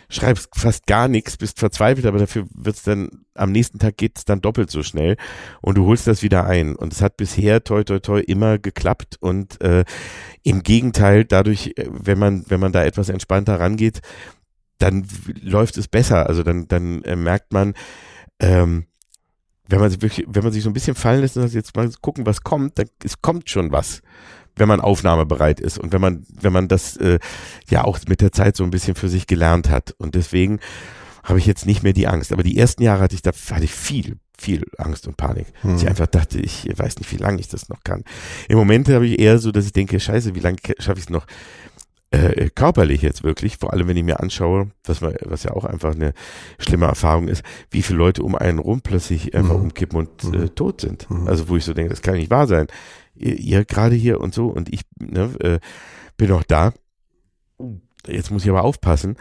schreibst fast gar nichts, bist verzweifelt, aber dafür wird's dann, am nächsten Tag geht's dann doppelt so schnell und du holst das wieder ein. Und es hat bisher toi toi toi immer geklappt und äh, im Gegenteil, dadurch, äh, wenn man, wenn man da etwas entspannter rangeht, dann läuft es besser. Also dann, dann äh, merkt man, ähm, wenn man sich wirklich, wenn man sich so ein bisschen fallen lässt und sagt, jetzt mal gucken, was kommt, dann es kommt schon was, wenn man aufnahmebereit ist und wenn man, wenn man das äh, ja auch mit der Zeit so ein bisschen für sich gelernt hat. Und deswegen habe ich jetzt nicht mehr die Angst. Aber die ersten Jahre hatte ich da hatte ich viel, viel Angst und Panik. Dass ich einfach dachte, ich weiß nicht, wie lange ich das noch kann. Im Moment habe ich eher so, dass ich denke, scheiße, wie lange schaffe ich es noch äh, körperlich jetzt wirklich, vor allem wenn ich mir anschaue, was, man, was ja auch einfach eine schlimme Erfahrung ist, wie viele Leute um einen rum plötzlich einfach umkippen und äh, tot sind. Also wo ich so denke, das kann nicht wahr sein. Ihr, ihr gerade hier und so und ich ne, äh, bin noch da. Jetzt muss ich aber aufpassen.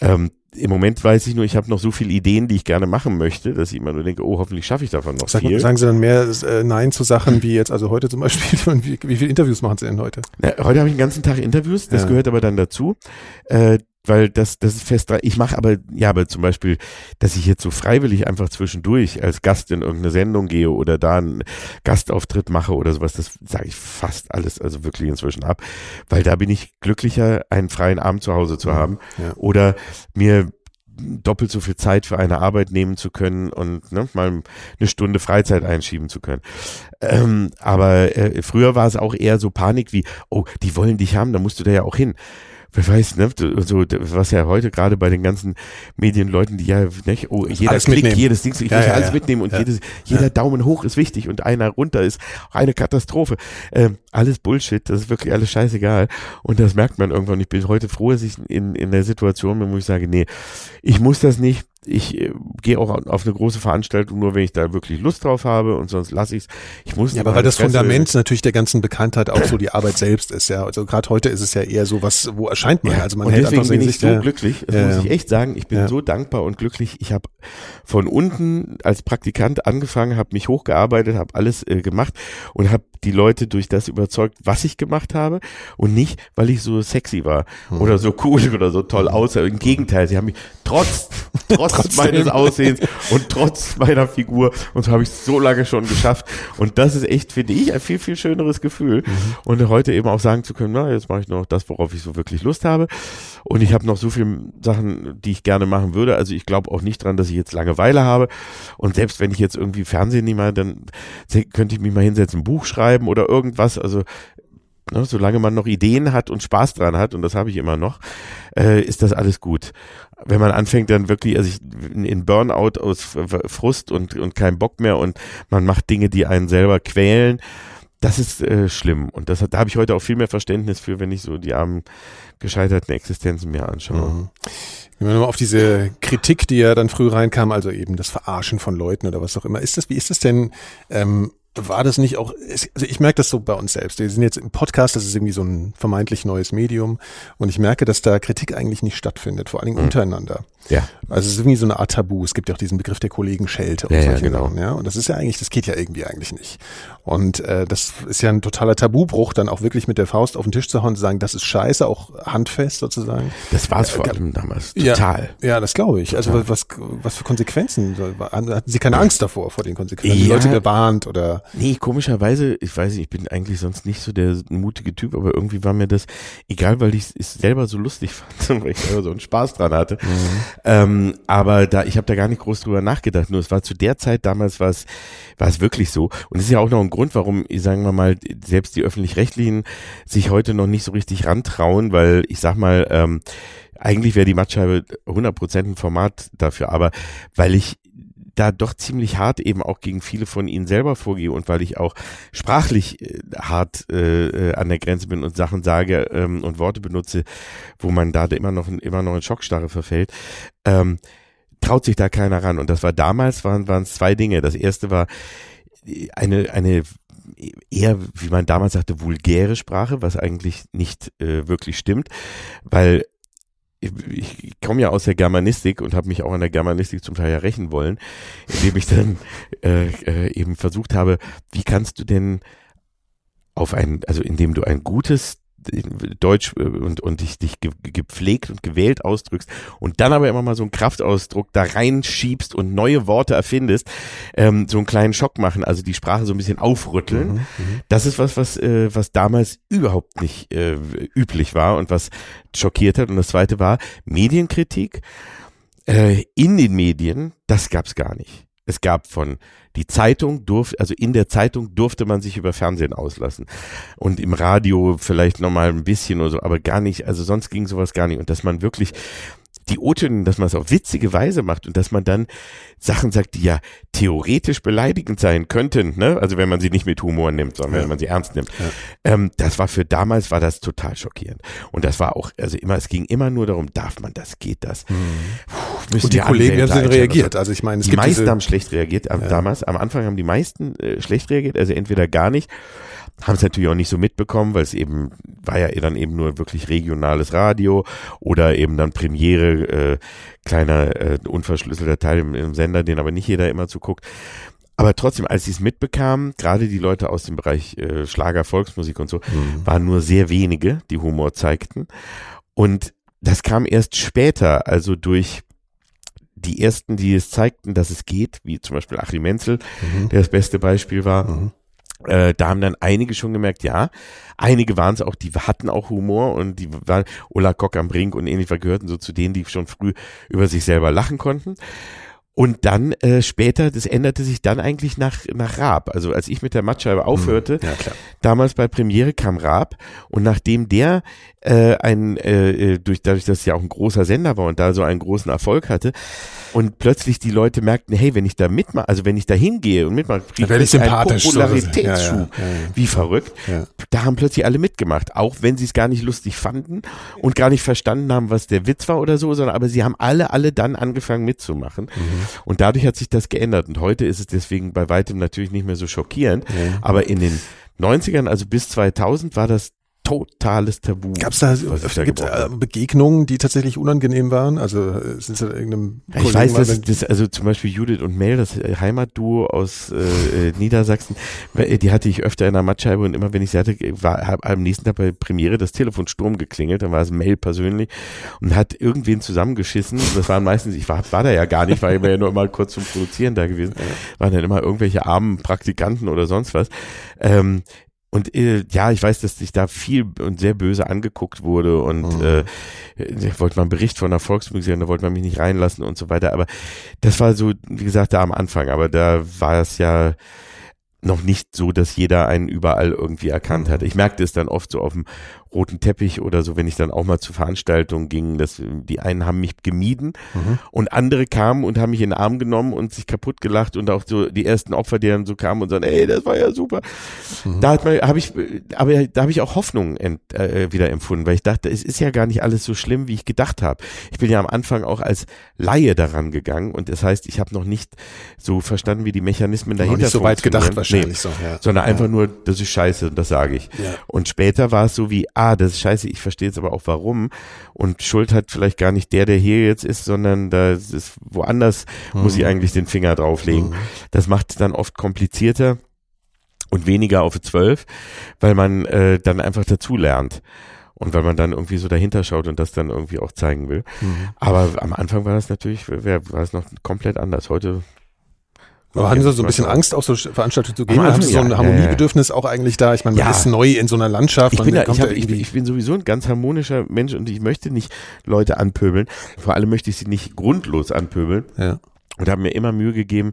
Ähm, Im Moment weiß ich nur, ich habe noch so viele Ideen, die ich gerne machen möchte, dass ich immer nur denke, oh, hoffentlich schaffe ich davon noch Sag, viel. sagen Sie dann mehr äh, Nein zu Sachen wie jetzt, also heute zum Beispiel, *laughs* wie, wie viele Interviews machen Sie denn heute? Na, heute habe ich den ganzen Tag Interviews, das Ja. gehört aber dann dazu, äh, weil das, das ist fest. Ich mache aber, ja, aber zum Beispiel, dass ich jetzt so freiwillig einfach zwischendurch als Gast in irgendeine Sendung gehe oder da einen Gastauftritt mache oder sowas, das sage ich fast alles, also wirklich inzwischen ab, weil da bin ich glücklicher, einen freien Abend zu Hause zu haben Ja. oder mir doppelt so viel Zeit für eine Arbeit nehmen zu können und ne, mal eine Stunde Freizeit einschieben zu können. Ähm, aber äh, früher war es auch eher so Panik wie, oh, die wollen dich haben, da musst du da ja auch hin. Wer weiß, ne, so, was ja heute gerade bei den ganzen Medienleuten, die ja, ne, oh, jeder Alles Klick, mitnehmen. jedes Ding, ich Ja, muss ja, alles ja. mitnehmen und jedes, jeder Daumen hoch ist wichtig und einer runter ist eine Katastrophe. Ähm, alles Bullshit, das ist wirklich alles scheißegal. Und das merkt man irgendwann. Ich bin heute froh, dass ich in, in der Situation bin, wo ich sage, nee, ich muss das nicht. Ich äh, gehe auch auf eine große Veranstaltung, nur wenn ich da wirklich Lust drauf habe und sonst lasse ich es. Ich muss Ja, aber weil das Fresse- Fundament natürlich der ganzen Bekanntheit auch so die Arbeit selbst ist, ja. Also gerade heute ist es ja eher so, was, wo erscheint man? Ja, also man und hält deswegen bin in ich so ja. glücklich, das Ja, muss ich echt sagen. Ich bin so dankbar und glücklich. Ich habe von unten als Praktikant angefangen, habe mich hochgearbeitet, habe alles äh, gemacht und habe die Leute durch das überzeugt, was ich gemacht habe und nicht, weil ich so sexy war Hm. oder so cool oder so toll aussah. Im Gegenteil, sie haben mich trotz, *laughs* trotz meines Aussehens und trotz meiner Figur und so habe ich es so lange schon geschafft. Und das ist echt, finde ich, ein viel, viel schöneres Gefühl. Und heute eben auch sagen zu können, na, jetzt mache ich noch das, worauf ich so wirklich Lust habe. Und ich habe noch so viele Sachen, die ich gerne machen würde. Also ich glaube auch nicht dran, dass ich jetzt Langeweile habe. Und selbst wenn ich jetzt irgendwie Fernsehen nehme, dann könnte ich mich mal hinsetzen, ein Buch schreiben oder irgendwas. Also Ne, solange man noch Ideen hat und Spaß dran hat, und das habe ich immer noch, äh, ist das alles gut. Wenn man anfängt dann wirklich, also ich in Burnout aus Frust und, und kein Bock mehr und man macht Dinge, die einen selber quälen, das ist äh, schlimm. Und das da habe ich heute auch viel mehr Verständnis für, wenn ich so die armen gescheiterten Existenzen mir anschaue. Wenn wir nochmal auf diese Kritik, die ja dann früh reinkam, also eben das Verarschen von Leuten oder was auch immer, ist das, wie ist das denn, ähm, war das nicht auch, also ich merke das so bei uns selbst. Wir sind jetzt im Podcast, das ist irgendwie so ein vermeintlich neues Medium und ich merke, dass da Kritik eigentlich nicht stattfindet, vor allen Mhm. Dingen untereinander. Ja. Also es ist irgendwie so eine Art Tabu. Es gibt ja auch diesen Begriff der Kollegenschelte und Ja, ja, solche genau. Sachen, ja. Und das ist ja eigentlich, das geht ja irgendwie eigentlich nicht. Und äh, das ist ja ein totaler Tabubruch, dann auch wirklich mit der Faust auf den Tisch zu hauen und zu sagen, das ist scheiße, auch handfest sozusagen. Das war es vor allem damals. Total. Ja, ja das glaube ich. Also was, was für Konsequenzen? Hatten Sie keine Angst davor, vor den Konsequenzen? Haben die Ja. Leute gewarnt oder? Nee, komischerweise, ich weiß nicht, ich bin eigentlich sonst nicht so der mutige Typ, aber irgendwie war mir das egal, weil ich es selber so lustig *laughs* fand, weil ich selber so einen Spaß dran hatte. Mhm. Ähm, aber da, ich habe da gar nicht groß drüber nachgedacht. Nur es war zu der Zeit damals war es, war es wirklich so. Und es ist ja auch noch ein Grund, warum, sagen wir mal, selbst die öffentlich-rechtlichen sich heute noch nicht so richtig rantrauen, weil ich sag mal, ähm, eigentlich wäre die Mattscheibe 100% ein Format dafür, aber weil ich da doch ziemlich hart eben auch gegen viele von ihnen selber vorgehe und weil ich auch sprachlich äh, hart äh, äh, an der Grenze bin und Sachen sage ähm, und Worte benutze, wo man da immer noch immer noch in Schockstarre verfällt, ähm, traut sich da keiner ran. Und das war damals waren waren es zwei Dinge. Das erste war eine eine eher, wie man damals sagte, vulgäre Sprache, was eigentlich nicht äh, wirklich stimmt, weil ich, ich komme ja aus der Germanistik und habe mich auch an der Germanistik zum Teil ja rächen wollen, indem ich dann *laughs* äh, äh, eben versucht habe, wie kannst du denn auf ein, also indem du ein gutes Deutsch äh, und, und dich, dich gepflegt und gewählt ausdrückst und dann aber immer mal so einen Kraftausdruck da reinschiebst und neue Worte erfindest, ähm, so einen kleinen Schock machen, also die Sprache so ein bisschen aufrütteln. Mhm, mhm, das ist was, was, äh, was damals überhaupt nicht äh, üblich war und was schockiert hat. Und das zweite war Medienkritik äh, in den Medien, das gab's gar nicht. Es gab von die Zeitung durfte, also in der Zeitung durfte man sich über Fernsehen auslassen. Und im Radio vielleicht nochmal ein bisschen oder so, aber gar nicht, also sonst ging sowas gar nicht. Und dass man wirklich die O-Töne, dass man es auf witzige Weise macht und dass man dann Sachen sagt, die ja theoretisch beleidigend sein könnten, ne? Also wenn man sie nicht mit Humor nimmt, sondern ja. wenn man sie ernst nimmt. Ja. Ähm, das war für damals war das total schockierend. Und das war auch, also immer, es ging immer nur darum, darf man das, geht das? Mhm. Puh, und die Kollegen haben reagiert. Also ich meine, es die gibt meisten haben schlecht reagiert. Ja. Damals, am Anfang haben die meisten äh, schlecht reagiert, also entweder gar nicht haben es natürlich auch nicht so mitbekommen, weil es eben war ja dann eben nur wirklich regionales Radio oder eben dann Premiere, äh, kleiner äh, unverschlüsselter Teil im, im Sender, den aber nicht jeder immer zuguckt. Aber trotzdem, als sie es mitbekamen, gerade die Leute aus dem Bereich äh, Schlager, Volksmusik und so, mhm. waren nur sehr wenige, die Humor zeigten. Und das kam erst später, also durch die ersten, die es zeigten, dass es geht, wie zum Beispiel Achim Menzel, mhm. der das beste Beispiel war. Mhm äh, da haben dann einige schon gemerkt, ja, einige waren es auch, die hatten auch Humor und die waren Ola Kock am Brink und ähnlich gehörten so zu denen, die schon früh über sich selber lachen konnten. Und dann äh, später, das änderte sich dann eigentlich nach, nach Raab. Also als ich mit der Mattscheibe aufhörte, hm, ja, damals bei Premiere kam Raab. Und nachdem der äh, ein, äh, äh, durch, dadurch, dass es ja auch ein großer Sender war und da so einen großen Erfolg hatte, und plötzlich die Leute merkten, hey, wenn ich da mitmache, also wenn ich da hingehe und mitmache, kriege ich einen Popularitätsschub. Ja, ja, ja, Wie verrückt. Da haben plötzlich alle mitgemacht, auch wenn sie es gar nicht lustig fanden und gar nicht verstanden haben, was der Witz war oder so, sondern aber sie haben alle, alle dann angefangen mitzumachen. Mhm. Und dadurch hat sich das geändert. Und heute ist es deswegen bei weitem natürlich nicht mehr so schockierend. Aber in den 90ern, also bis 2000, war das totales Tabu. Gab es da, da gibt's, äh, Begegnungen, die tatsächlich unangenehm waren? Also äh, sind Sie da irgendeinem ja, Ich weiß, dass das, also zum Beispiel Judith und Mel, das äh, Heimatduo aus äh, äh, Niedersachsen, die hatte ich öfter in der Mattscheibe und immer wenn ich sie hatte, war hab, am nächsten Tag bei Premiere das Telefon Sturm geklingelt, dann war es Mel persönlich und hat irgendwen zusammengeschissen. Das waren meistens, ich war, war da ja gar nicht, weil ich war ja nur immer kurz zum Produzieren da gewesen. Waren dann immer irgendwelche armen Praktikanten oder sonst was. Ähm, und äh, ja, ich weiß, dass ich da viel und sehr böse angeguckt wurde und mhm. äh, ich wollte mal einen Bericht von der Volksmusik, da wollte man mich nicht reinlassen und so weiter. Aber das war so, wie gesagt, da am Anfang. Aber da war es ja noch nicht so, dass jeder einen überall irgendwie erkannt hat. Ich merkte es dann oft so auf dem roten Teppich oder so, wenn ich dann auch mal zu Veranstaltungen ging, dass die einen haben mich gemieden mhm. und andere kamen und haben mich in den Arm genommen und sich kaputt gelacht und auch so die ersten Opfer, die dann so kamen und sagen, ey, das war ja super. Mhm. Da hat man, habe ich, aber da habe ich auch Hoffnung ent, äh, wieder empfunden, weil ich dachte, es ist ja gar nicht alles so schlimm, wie ich gedacht habe. Ich bin ja am Anfang auch als Laie daran gegangen und das heißt, ich habe noch nicht so verstanden, wie die Mechanismen dahinter sind. Nicht so weit gedacht wahrscheinlich nee, so, ja. sondern einfach nur, das ist scheiße, das sage ich. Ja. Und später war es so wie, ah, das ist scheiße, ich verstehe jetzt aber auch warum. Und Schuld hat vielleicht gar nicht der, der hier jetzt ist, sondern da ist woanders mhm. muss ich mhm. eigentlich den Finger drauflegen. Mhm. Das macht es dann oft komplizierter und weniger auf zwölf, weil man äh, dann einfach dazu lernt. Und weil man dann irgendwie so dahinter schaut und das dann irgendwie auch zeigen will. Mhm. Aber am Anfang war das natürlich, war es noch komplett anders. Heute Aber haben Sie so ein bisschen Angst, auf so Veranstaltungen zu gehen? haben Sie so ein Harmoniebedürfnis auch eigentlich da? Ich meine, man ja. ist neu in so einer Landschaft. Ich bin, da, ich, hab, ich, ich bin sowieso ein ganz harmonischer Mensch und ich möchte nicht Leute anpöbeln. Vor allem möchte ich sie nicht grundlos anpöbeln. Ja. Und habe mir immer Mühe gegeben,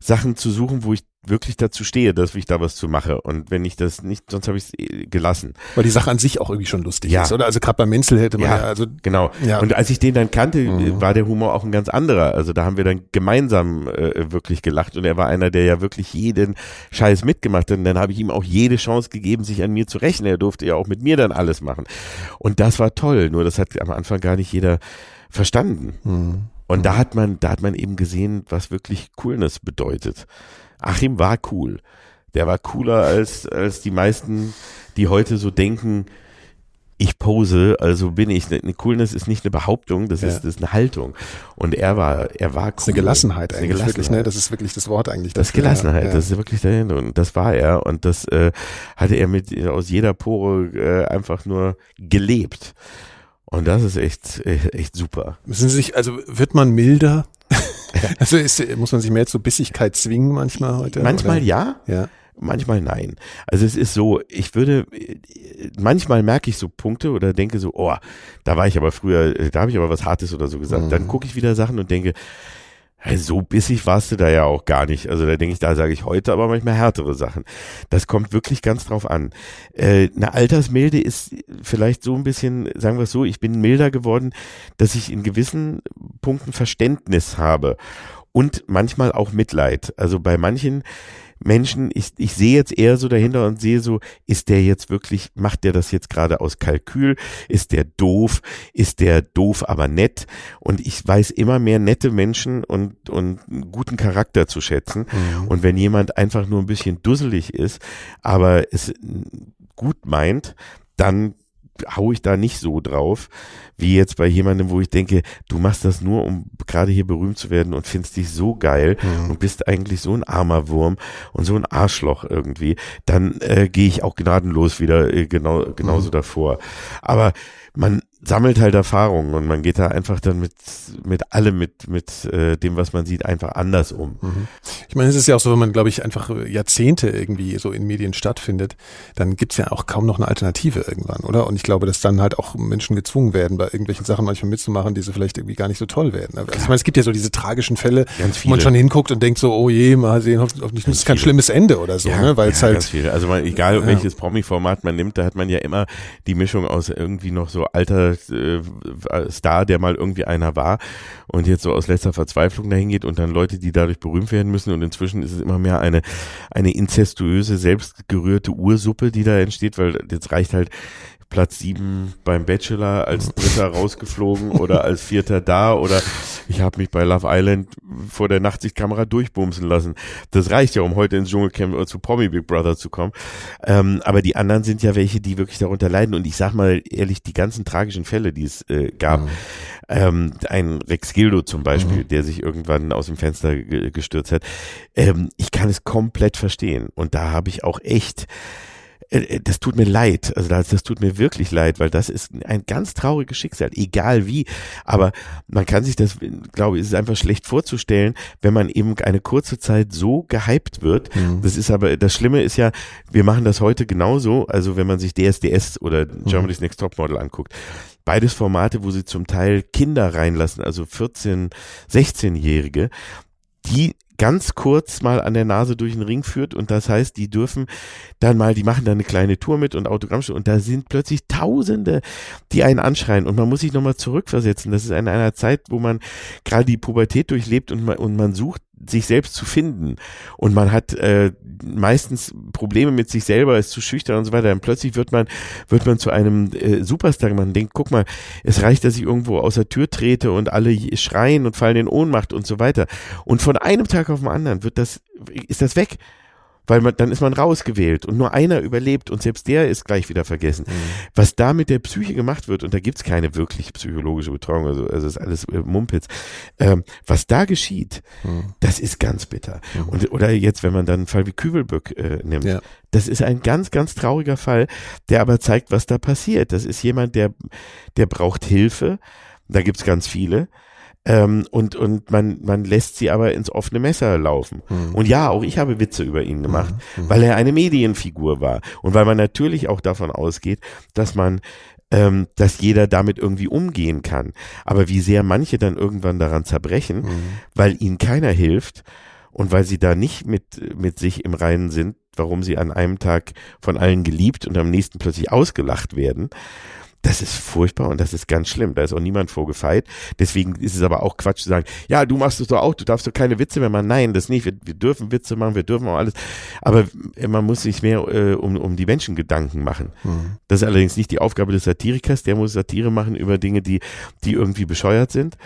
Sachen zu suchen, wo ich wirklich dazu stehe, dass ich da was zu mache. Und wenn ich das nicht, sonst habe ich es eh gelassen. Weil die Sache an sich auch irgendwie schon lustig ja. ist, oder? Also gerade bei Menzel hätte man ja, ja also genau. Ja. Und als ich den dann kannte, mhm. war der Humor auch ein ganz anderer. Also da haben wir dann gemeinsam äh, wirklich gelacht. Und er war einer, der ja wirklich jeden Scheiß mitgemacht hat. Und dann habe ich ihm auch jede Chance gegeben, sich an mir zu rächen. Er durfte ja auch mit mir dann alles machen. Und das war toll. Nur das hat am Anfang gar nicht jeder verstanden. Mhm. Und da hat man, da hat man eben gesehen, was wirklich Coolness bedeutet. Achim war cool. Der war cooler als, als die meisten, die heute so denken, ich pose, also bin ich. Eine Coolness ist nicht eine Behauptung, das, ja. ist, das ist eine Haltung. Und er war, er war cool. Das ist eine Gelassenheit eigentlich, eine Gelassenheit. wirklich, ne? Das ist wirklich das Wort eigentlich. Das ist Gelassenheit, ja. das ist wirklich dahinter. Und das war er. Und das äh, hatte er mit aus jeder Pore äh, einfach nur gelebt. Und das ist echt, echt super. Müssen Sie sich, also wird man milder? *laughs* also ist, muss man sich mehr zur Bissigkeit zwingen manchmal heute? Manchmal oder? ja. Ja. Manchmal nein. Also es ist so, ich würde, manchmal merke ich so Punkte oder denke so, oh, da war ich aber früher, da habe ich aber was Hartes oder so gesagt. Mhm. Dann gucke ich wieder Sachen und denke, Hey, so bissig warst du da ja auch gar nicht. Also da denke ich, da sage ich heute aber manchmal härtere Sachen. Das kommt wirklich ganz drauf an. Äh, eine Altersmilde ist vielleicht so ein bisschen, sagen wir es so, ich bin milder geworden, dass ich in gewissen Punkten Verständnis habe und manchmal auch Mitleid. Also bei manchen Menschen, ich, ich sehe jetzt eher so dahinter und sehe so, ist der jetzt wirklich, macht der das jetzt gerade aus Kalkül? Ist der doof? Ist der doof, aber nett? Und ich weiß immer mehr nette Menschen und, und guten Charakter zu schätzen. Mhm. Und wenn jemand einfach nur ein bisschen dusselig ist, aber es gut meint, dann hau ich da nicht so drauf, wie jetzt bei jemandem, wo ich denke, du machst das nur, um gerade hier berühmt zu werden und findest dich so geil mhm. und bist eigentlich so ein armer Wurm und so ein Arschloch irgendwie, dann äh, gehe ich auch gnadenlos wieder äh, genau genauso mhm. davor. Aber man sammelt halt Erfahrungen und man geht da einfach dann mit mit allem mit mit äh, dem was man sieht einfach anders um. Mhm. Ich meine, es ist ja auch so, wenn man glaube ich einfach Jahrzehnte irgendwie so in Medien stattfindet, dann gibt's ja auch kaum noch eine Alternative irgendwann, oder? Und ich glaube, dass dann halt auch Menschen gezwungen werden, bei irgendwelchen Sachen manchmal mitzumachen, die so vielleicht irgendwie gar nicht so toll werden. Also ich meine, es gibt ja so diese tragischen Fälle, wo man schon hinguckt und denkt so, oh je, mal sehen, hoffentlich ist kein schlimmes Ende oder so, ja, ne? Weil es ja, halt ganz viele. Also man, egal ja. welches Promi-Format man nimmt, da hat man ja immer die Mischung aus irgendwie noch so alter äh, Star, der mal irgendwie einer war und jetzt so aus letzter Verzweiflung dahin geht und dann Leute, die dadurch berühmt werden müssen und inzwischen ist es immer mehr eine, eine inzestuöse, selbstgerührte Ursuppe, die da entsteht, weil jetzt reicht halt Platz sieben beim Bachelor als Dritter rausgeflogen oder als Vierter da oder ich habe mich bei Love Island vor der Nachtsichtkamera durchbumsen lassen. Das reicht ja, um heute ins Dschungelcamp oder zu Promi Big Brother zu kommen. Ähm, aber die anderen sind ja welche, die wirklich darunter leiden. Und ich sag mal ehrlich, die ganzen tragischen Fälle, die es äh, gab, mhm. ähm, ein Rex Gildo zum Beispiel, mhm. der sich irgendwann aus dem Fenster gestürzt hat, ähm, ich kann es komplett verstehen. Und da habe ich auch echt das tut mir leid. Also das, das tut mir wirklich leid, weil das ist ein ganz trauriges Schicksal, egal wie. Aber man kann sich das, glaube ich, ist einfach schlecht vorzustellen, wenn man eben eine kurze Zeit so gehypt wird. Mhm. Das ist aber, das Schlimme ist ja, wir machen das heute genauso. Also wenn man sich DSDS oder mhm. Germany's Next Topmodel anguckt. Beides Formate, wo sie zum Teil Kinder reinlassen, also 14, 16-Jährige, die ganz kurz mal an der Nase durch den Ring führt und das heißt, die dürfen dann mal, die machen dann eine kleine Tour mit und Autogrammstunde und da sind plötzlich Tausende, die einen anschreien und man muss sich nochmal zurückversetzen. Das ist in einer Zeit, wo man gerade die Pubertät durchlebt und man, und man sucht sich selbst zu finden. Und man hat äh, meistens Probleme mit sich selber, ist zu schüchtern und so weiter. Und plötzlich wird man, wird man zu einem äh, Superstar. Man denkt, guck mal, es reicht, dass ich irgendwo aus der Tür trete und alle schreien und fallen in Ohnmacht und so weiter. Und von einem Tag auf den anderen wird das, ist das weg weil man, dann ist man rausgewählt und nur einer überlebt und selbst der ist gleich wieder vergessen. Mhm. Was da mit der Psyche gemacht wird, und da gibt's keine wirklich psychologische Betreuung, also, also ist alles äh, Mumpitz, ähm, was da geschieht, mhm. das ist ganz bitter. Mhm. Und, oder jetzt, wenn man dann einen Fall wie Kübelböck äh, nimmt, ja. das ist ein ganz, ganz trauriger Fall, der aber zeigt, was da passiert. Das ist jemand, der, der braucht Hilfe, da gibt's ganz viele, Ähm, und, und man, man lässt sie aber ins offene Messer laufen. Mhm. Und ja, auch ich habe Witze über ihn gemacht, weil er eine Medienfigur war. Und weil man natürlich auch davon ausgeht, dass man ähm, dass jeder damit irgendwie umgehen kann. Aber wie sehr manche dann irgendwann daran zerbrechen, Mhm. weil ihnen keiner hilft und weil sie da nicht mit, mit sich im Reinen sind, warum sie an einem Tag von allen geliebt und am nächsten plötzlich ausgelacht werden. Das ist furchtbar und das ist ganz schlimm. Da ist auch niemand vorgefeit. Deswegen ist es aber auch Quatsch zu sagen, ja, du machst es doch auch, du darfst doch keine Witze mehr machen. Nein, das nicht. Wir, wir dürfen Witze machen, wir dürfen auch alles. Aber man muss sich mehr äh, um, um die Menschen Gedanken machen. Das ist allerdings nicht die Aufgabe des Satirikers. Der muss Satire machen über Dinge, die, die irgendwie bescheuert sind.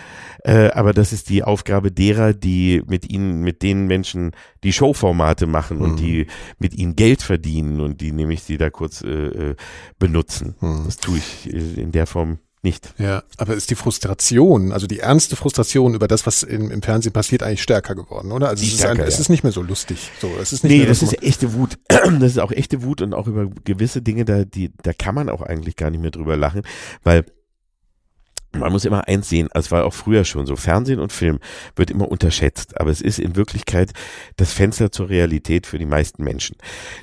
Äh, aber das ist die Aufgabe derer, die mit ihnen, mit den Menschen die Showformate machen und die mit ihnen Geld verdienen und die nämlich sie da kurz äh, äh, benutzen. Das tue ich äh, in der Form nicht. Ja, aber ist die Frustration, also die ernste Frustration über das, was im, im Fernsehen passiert, eigentlich stärker geworden, oder? Also es, ist, ein, stärker, es ja. ist nicht mehr so lustig. So, es ist nicht Nee, mehr das was ist echte Wut. *clears throat* Das ist auch echte Wut und auch über gewisse Dinge, da, die, da kann man auch eigentlich gar nicht mehr drüber lachen, weil man muss immer eins sehen, es war auch früher schon so, Fernsehen und Film wird immer unterschätzt, aber es ist in Wirklichkeit das Fenster zur Realität für die meisten Menschen.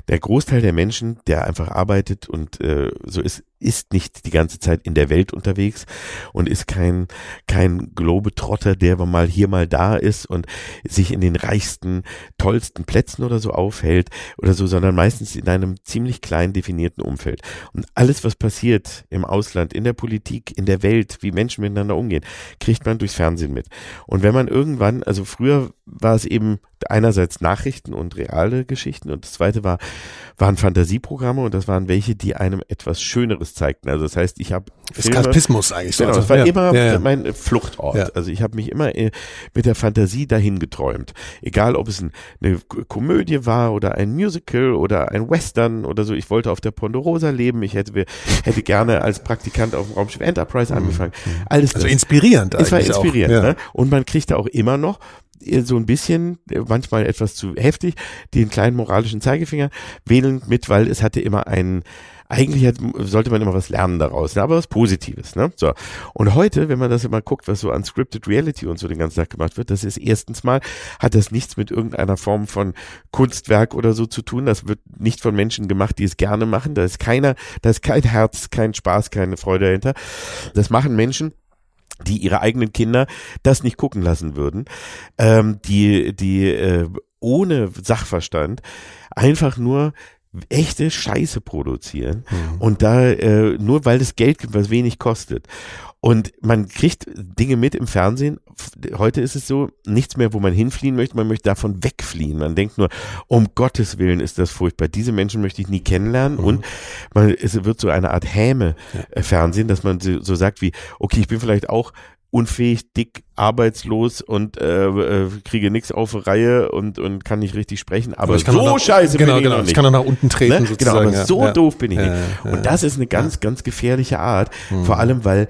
Der Großteil der Menschen, der einfach arbeitet und äh, so ist, ist nicht die ganze Zeit in der Welt unterwegs und ist kein, kein Globetrotter, der mal hier mal da ist und sich in den reichsten, tollsten Plätzen oder so aufhält oder so, sondern meistens in einem ziemlich klein definierten Umfeld. Und alles, was passiert im Ausland, in der Politik, in der Welt, wie Menschen miteinander umgehen, kriegt man durchs Fernsehen mit. Und wenn man irgendwann, also früher war es eben einerseits Nachrichten und reale Geschichten und das zweite war, waren Fantasieprogramme und das waren welche, die einem etwas Schöneres zeigten. Also das heißt, ich habe Eskapismus eigentlich. so. Genau, Also, das war ja, immer ja, mein Fluchtort. Also ich habe mich immer äh, mit der Fantasie dahin geträumt. Egal, ob es ein, eine Komödie war oder ein Musical oder ein Western oder so. Ich wollte auf der Ponderosa leben. Ich hätte, hätte gerne als Praktikant auf dem Raumschiff Enterprise angefangen. Alles Also das. inspirierend Es war auch. inspirierend. Ja. Ne? Und man kriegt da auch immer noch äh, so ein bisschen, äh, manchmal etwas zu heftig, den kleinen moralischen Zeigefinger wedelnd mit, weil es hatte immer einen, eigentlich hat, sollte man immer was lernen daraus, ne? aber was Positives. Ne? So. Und heute, wenn man das immer guckt, was so an Scripted Reality und so den ganzen Tag gemacht wird, das ist erstens mal, hat das nichts mit irgendeiner Form von Kunstwerk oder so zu tun. Das wird nicht von Menschen gemacht, die es gerne machen. Da ist keiner, da ist kein Herz, kein Spaß, keine Freude dahinter. Das machen Menschen, die ihre eigenen Kinder das nicht gucken lassen würden, ähm, die, die äh, ohne Sachverstand einfach nur echte Scheiße produzieren und da äh, nur weil es Geld gibt, was wenig kostet. Und man kriegt Dinge mit im Fernsehen. Heute ist es so, nichts mehr, wo man hinfliehen möchte, man möchte davon wegfliehen. Man denkt nur, um Gottes Willen ist das furchtbar. Diese Menschen möchte ich nie kennenlernen. Und man, es wird so eine Art Häme-Fernsehen, dass man so, so sagt wie, okay, ich bin vielleicht auch unfähig, dick, arbeitslos und äh, äh, kriege nichts auf die Reihe und, und kann nicht richtig sprechen. Aber, so nach- scheiße genau, bin ich genau. noch Ich nicht. kann auch nach unten treten Ne? Genau, aber ja. so ja. doof bin ich Ja, nicht. Und das ist eine ganz, ganz gefährliche Art. Vor allem, weil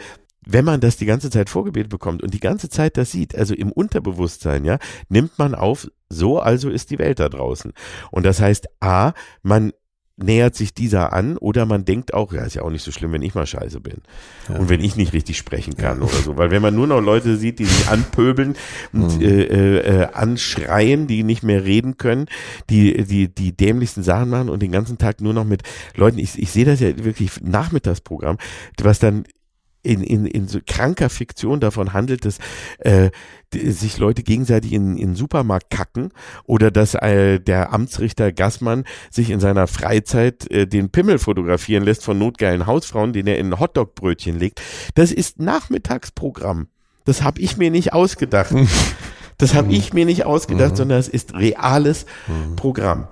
wenn man das die ganze Zeit vorgebetet bekommt und die ganze Zeit das sieht, also im Unterbewusstsein, ja, nimmt man auf, so also ist die Welt da draußen. Und das heißt, A, man nähert sich dieser an oder man denkt auch, ja, ist ja auch nicht so schlimm, wenn ich mal scheiße bin. Und wenn ich nicht richtig sprechen kann oder so. Weil wenn man nur noch Leute sieht, die sich anpöbeln und äh, äh, äh, anschreien, die nicht mehr reden können, die, die, die dämlichsten Sachen machen und den ganzen Tag nur noch mit Leuten, ich, ich sehe das ja wirklich Nachmittagsprogramm, was dann in, in, in so kranker Fiktion davon handelt, dass äh, die- sich Leute gegenseitig in, in den Supermarkt kacken oder dass äh, der Amtsrichter Gassmann sich in seiner Freizeit äh, den Pimmel fotografieren lässt von notgeilen Hausfrauen, den er in Hotdog-Brötchen legt. Das ist Nachmittagsprogramm. Das habe ich mir nicht ausgedacht. Das habe ich mir nicht ausgedacht, sondern es ist reales Programm.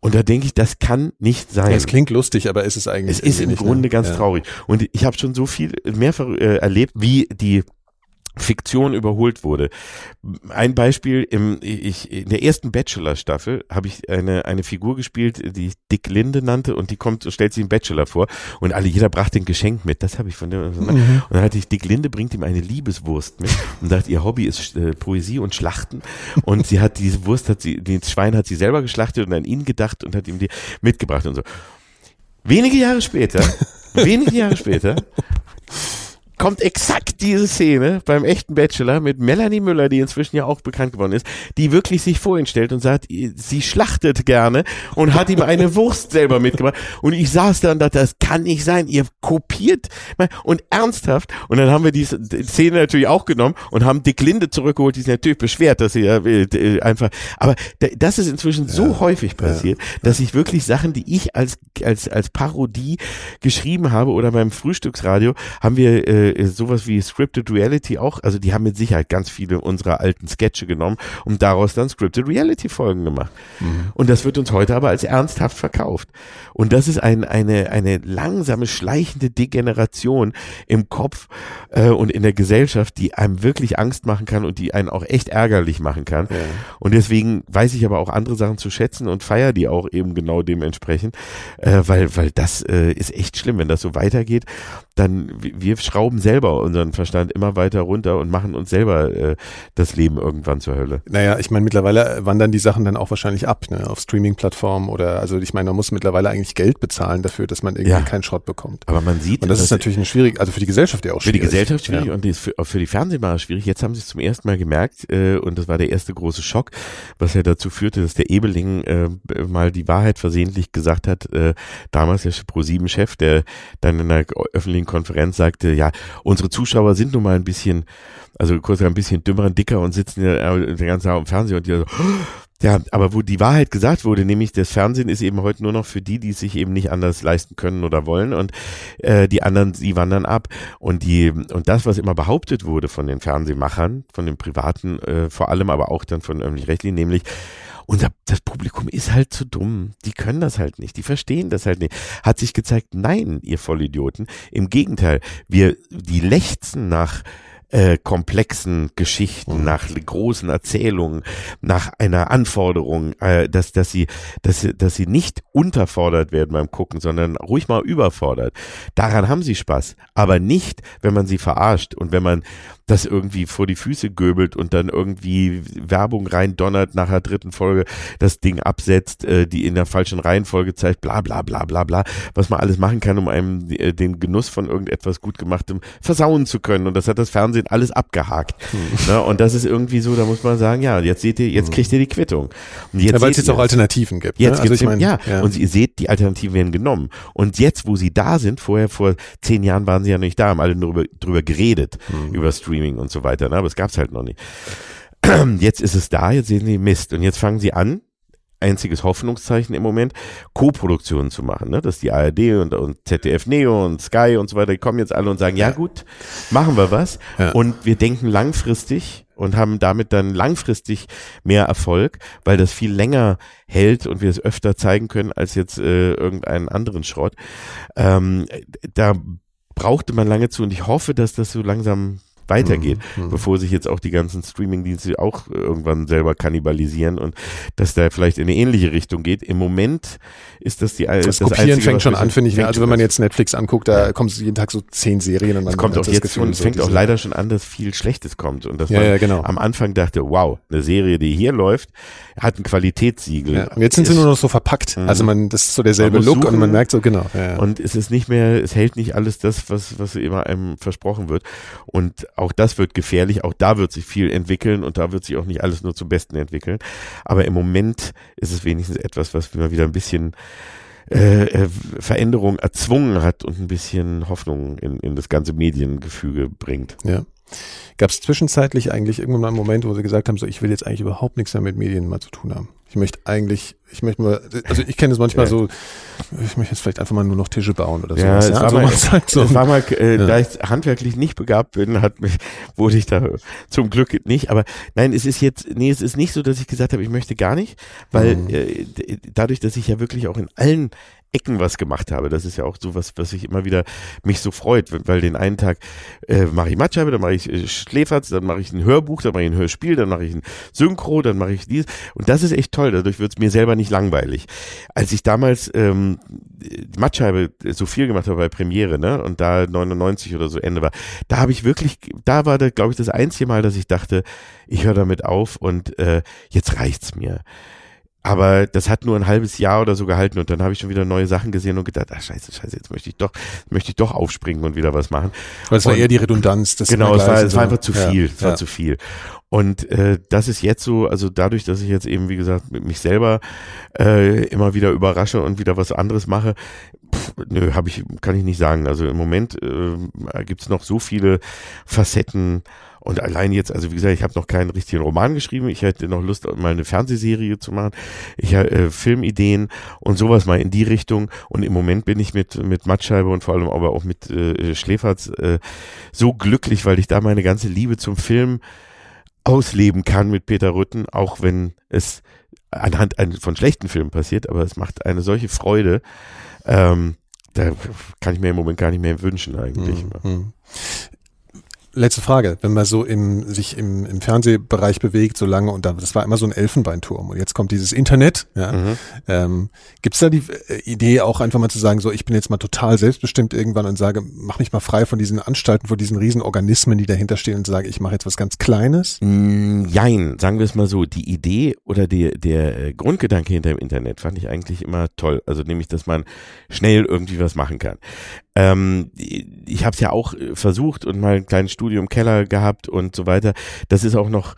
Und da denke ich, das kann nicht sein. Es klingt lustig, aber ist es eigentlich Es ist im ne? Grunde ganz ja. traurig. Und ich habe schon so viel mehrfach äh, erlebt, wie die Fiktion überholt wurde. Ein Beispiel, im, ich, in der ersten Bachelor-Staffel habe ich eine, eine Figur gespielt, die ich Dick Linde nannte und die kommt und stellt sich einen Bachelor vor und alle, jeder brachte ein Geschenk mit. Das habe ich von der, und dann hatte ich, Dick Linde bringt ihm eine Liebeswurst mit und sagt, ihr Hobby ist äh, Poesie und Schlachten und sie hat diese Wurst, hat sie, das Schwein hat sie selber geschlachtet und an ihn gedacht und hat ihm die mitgebracht und so. Wenige Jahre später, *laughs* wenige Jahre später, kommt exakt diese Szene beim echten Bachelor mit Melanie Müller, die inzwischen ja auch bekannt geworden ist, die wirklich sich vor ihn stellt und sagt, sie schlachtet gerne und hat ihm eine *laughs* Wurst selber mitgebracht. Und ich saß da und dachte, das kann nicht sein, ihr kopiert und ernsthaft. Und dann haben wir die Szene natürlich auch genommen und haben Dick Linde zurückgeholt, die sich natürlich beschwert, dass sie äh, einfach, aber das ist inzwischen so ja, häufig passiert, ja. dass ich wirklich Sachen, die ich als, als, als Parodie geschrieben habe oder beim Frühstücksradio, haben wir äh, sowas wie Scripted Reality auch, also die haben mit Sicherheit ganz viele unserer alten Sketche genommen und daraus dann Scripted Reality Folgen gemacht. Mhm. Und das wird uns heute aber als ernsthaft verkauft. Und das ist ein, eine, eine langsame, schleichende Degeneration im Kopf äh, und in der Gesellschaft, die einem wirklich Angst machen kann und die einen auch echt ärgerlich machen kann. Ja. Und deswegen weiß ich aber auch andere Sachen zu schätzen und feiere die auch eben genau dementsprechend, äh, weil, weil das äh, ist echt schlimm, wenn das so weitergeht dann wir schrauben selber unseren Verstand immer weiter runter und machen uns selber äh, das Leben irgendwann zur Hölle. Naja, ich meine, mittlerweile wandern die Sachen dann auch wahrscheinlich ab, ne, auf Streaming-Plattformen oder also ich meine, man muss mittlerweile eigentlich Geld bezahlen dafür, dass man irgendwie ja. keinen Schrott bekommt. Aber man sieht. Und das ist natürlich ein schwierig, also für die Gesellschaft ja auch schwierig. Für die Gesellschaft schwierig ja. und für, für die Fernsehmacher schwierig. Jetzt haben sie es zum ersten Mal gemerkt äh, und das war der erste große Schock, was ja dazu führte, dass der Ebeling äh, mal die Wahrheit versehentlich gesagt hat, äh, damals der Pro-7-Chef, der dann in einer öffentlichen Konferenz sagte, ja, unsere Zuschauer sind nun mal ein bisschen, also kurz ein bisschen dümmer und dicker und sitzen ja den ganzen Tag im Fernsehen und die so, *gasps* ja, aber wo die Wahrheit gesagt wurde, nämlich das Fernsehen ist eben heute nur noch für die, die es sich eben nicht anders leisten können oder wollen und äh, die anderen, die wandern ab und die und das, was immer behauptet wurde von den Fernsehmachern, von den privaten, äh, vor allem aber auch dann von öffentlich-rechtlichen, nämlich unser das Publikum ist halt zu dumm. Die können das halt nicht. Die verstehen das halt nicht. Hat sich gezeigt, nein, ihr Vollidioten. Im Gegenteil, wir, die lechzen nach äh, komplexen Geschichten, mhm. nach großen Erzählungen, nach einer Anforderung, äh, dass, dass sie, dass, sie, dass sie nicht unterfordert werden beim Gucken, sondern ruhig mal überfordert. Daran haben sie Spaß. Aber nicht, wenn man sie verarscht und wenn man das irgendwie vor die Füße göbelt und dann irgendwie Werbung rein donnert nach der dritten Folge, das Ding absetzt, äh, die in der falschen Reihenfolge zeigt, bla bla bla bla bla, was man alles machen kann, um einem äh, den Genuss von irgendetwas gut gemachtem versauen zu können. Und das hat das Fernsehen alles abgehakt. Hm. *laughs* Na, und das ist irgendwie so, da muss man sagen, ja, jetzt seht ihr, jetzt hm. kriegt ihr die Quittung. Und jetzt ja, weil es jetzt auch Alternativen gibt. Jetzt ne? also ich mein, ja, ja, und ihr seht, die Alternativen werden genommen. Und jetzt, wo sie da sind, vorher vor zehn Jahren waren sie ja nicht da, haben alle nur drüber, drüber geredet, hm. über Streaming Streaming und so weiter, ne? aber es gab's halt noch nicht. *clears throat* Jetzt ist es da, jetzt sehen sie Mist und jetzt fangen sie an, einziges Hoffnungszeichen im Moment, Co-Produktionen zu machen, ne? dass die ARD und, und ZDF Neo und Sky und so weiter, die kommen jetzt alle und sagen, ja, ja gut, machen wir was ja. und wir denken langfristig und haben damit dann langfristig mehr Erfolg, weil das viel länger hält und wir es öfter zeigen können als jetzt äh, irgendeinen anderen Schrott. Ähm, da brauchte man lange zu und ich hoffe, dass das so langsam weitergeht, mhm. bevor sich jetzt auch die ganzen Streaming-Dienste auch irgendwann selber kannibalisieren und dass da vielleicht in eine ähnliche Richtung geht. Im Moment ist das die Das, das Kopieren Einzige, fängt schon an, finde ich. Also wenn man jetzt Netflix anguckt, da ja. kommen jeden Tag so zehn Serien und dann kommt auch jetzt Gefühl, und so fängt auch leider schon an, dass viel Schlechtes kommt und dass ja, man ja, genau. am Anfang dachte, wow, eine Serie, die hier läuft, hat ein Qualitätssiegel. Ja, und jetzt sind sie nur noch so verpackt. Mhm. Also man, das ist so derselbe Look suchen, und man merkt so, genau. Und es ist nicht mehr, es hält nicht alles das, was, was immer einem versprochen wird. Und auch das wird gefährlich. Auch da wird sich viel entwickeln und da wird sich auch nicht alles nur zum Besten entwickeln. Aber im Moment ist es wenigstens etwas, was immer wieder ein bisschen äh, äh, Veränderung erzwungen hat und ein bisschen Hoffnung in, in das ganze Mediengefüge bringt. Ja. Gab es zwischenzeitlich eigentlich irgendwann mal einen Moment, wo sie gesagt haben, so ich will jetzt eigentlich überhaupt nichts mehr mit Medien mal zu tun haben? Ich möchte eigentlich, ich möchte nur, also ich kenne es manchmal ja. so, ich möchte jetzt vielleicht einfach mal nur noch Tische bauen oder ja, sowas. Ja, also mal, halt so. Es war mal, äh, ja. da ich handwerklich nicht begabt bin, hat mich, wurde ich da zum Glück nicht. Aber nein, es ist jetzt, nee, es ist nicht so, dass ich gesagt habe, ich möchte gar nicht, weil mhm. äh, dadurch, dass ich ja wirklich auch in allen Ecken was gemacht habe. Das ist ja auch so was, was ich immer wieder mich so freut, weil den einen Tag äh, mache ich Matscheibe, dann mache ich äh, Schläferz, dann mache ich ein Hörbuch, dann mache ich ein Hörspiel, dann mache ich ein Synchro, dann mache ich dies. Und das ist echt toll. Dadurch wird es mir selber nicht langweilig. Als ich damals ähm, Matscheibe so viel gemacht habe bei Premiere, ne, und da 99 oder so Ende war, da habe ich wirklich, da war glaube ich, das einzige Mal, dass ich dachte, ich höre damit auf und äh, jetzt reicht's mir Aber das hat nur ein halbes Jahr oder so gehalten und dann habe ich schon wieder neue Sachen gesehen und gedacht, ach scheiße, scheiße, jetzt möchte ich doch, möchte ich doch aufspringen und wieder was machen. Weil es war eher die Redundanz. Das genau, es war, es war einfach zu Ja, viel, es war ja. zu viel. Und äh, das ist jetzt so, also dadurch, dass ich jetzt eben, wie gesagt, mich selber äh, immer wieder überrasche und wieder was anderes mache, pff, nö, habe ich, kann ich nicht sagen. Also im Moment äh, gibt's noch so viele Facetten. Und allein jetzt, also wie gesagt, ich habe noch keinen richtigen Roman geschrieben. Ich hätte noch Lust, mal eine Fernsehserie zu machen. Ich habe äh, Filmideen und sowas mal in die Richtung. Und im Moment bin ich mit mit Mattscheibe und vor allem aber auch mit äh, Schläferz äh, so glücklich, weil ich da meine ganze Liebe zum Film ausleben kann mit Peter Rütten, auch wenn es anhand von schlechten Filmen passiert, aber es macht eine solche Freude. Ähm, da kann ich mir im Moment gar nicht mehr wünschen eigentlich. Mhm. Letzte Frage, wenn man so im, sich im, im Fernsehbereich bewegt, so lange und da, das war immer so ein Elfenbeinturm und jetzt kommt dieses Internet. Ja. Mhm. Ähm, Gibt es da die äh, Idee auch einfach mal zu sagen, so ich bin jetzt mal total selbstbestimmt irgendwann und sage, mach mich mal frei von diesen Anstalten, von diesen riesen Organismen, die dahinter stehen und sage, ich mache jetzt was ganz Kleines? Mm, Jein, sagen wir es mal so, die Idee oder die, der äh, Grundgedanke hinter dem Internet fand ich eigentlich immer toll. Also nämlich, dass man schnell irgendwie was machen kann. Ähm, ich habe es ja auch äh, versucht und mal ein kleines Studio im Keller gehabt und so weiter. Das ist auch noch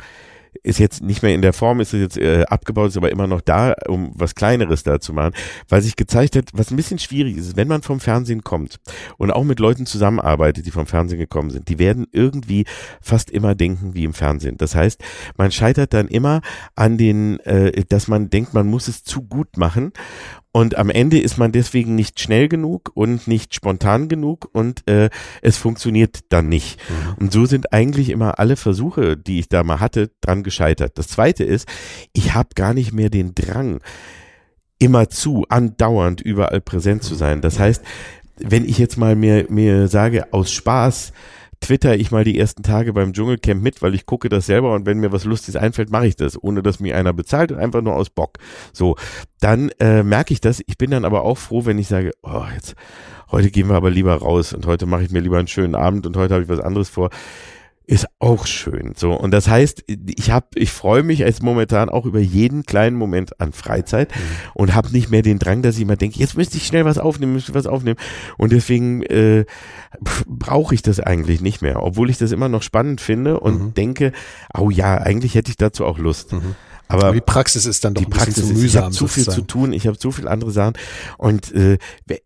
ist jetzt nicht mehr in der Form, ist jetzt äh, abgebaut, ist aber immer noch da, um was Kleineres da zu machen, weil sich gezeigt hat, was ein bisschen schwierig ist, wenn man vom Fernsehen kommt und auch mit Leuten zusammenarbeitet, die vom Fernsehen gekommen sind, die werden irgendwie fast immer denken wie im Fernsehen. Das heißt, man scheitert dann immer an den, äh, dass man denkt, man muss es zu gut machen und am Ende ist man deswegen nicht schnell genug und nicht spontan genug und äh, es funktioniert dann nicht. Und so sind eigentlich immer alle Versuche, die ich da mal hatte, dran gescheitert. Das zweite ist, ich habe gar nicht mehr den Drang, immer zu, andauernd überall präsent zu sein. Das heißt, wenn ich jetzt mal mir, mir sage, aus Spaß, twitter ich mal die ersten Tage beim Dschungelcamp mit, weil ich gucke das selber und wenn mir was Lustiges einfällt, mache ich das, ohne dass mir einer bezahlt und einfach nur aus Bock. So, dann äh, merke ich das. Ich bin dann aber auch froh, wenn ich sage, oh, jetzt heute gehen wir aber lieber raus und heute mache ich mir lieber einen schönen Abend und heute habe ich was anderes vor. Ist auch schön. So und das heißt, ich habe, ich freue mich als momentan auch über jeden kleinen Moment an Freizeit und habe nicht mehr den Drang, dass ich immer denke, jetzt müsste ich schnell was aufnehmen, müsste was aufnehmen und deswegen äh, brauche ich das eigentlich nicht mehr, obwohl ich das immer noch spannend finde und denke, oh ja, eigentlich hätte ich dazu auch Lust. Aber Aber die Praxis ist dann doch die ein bisschen Praxis zu ist, ich mühsam. habe zu viel zu tun, ich habe zu viel andere Sachen und äh,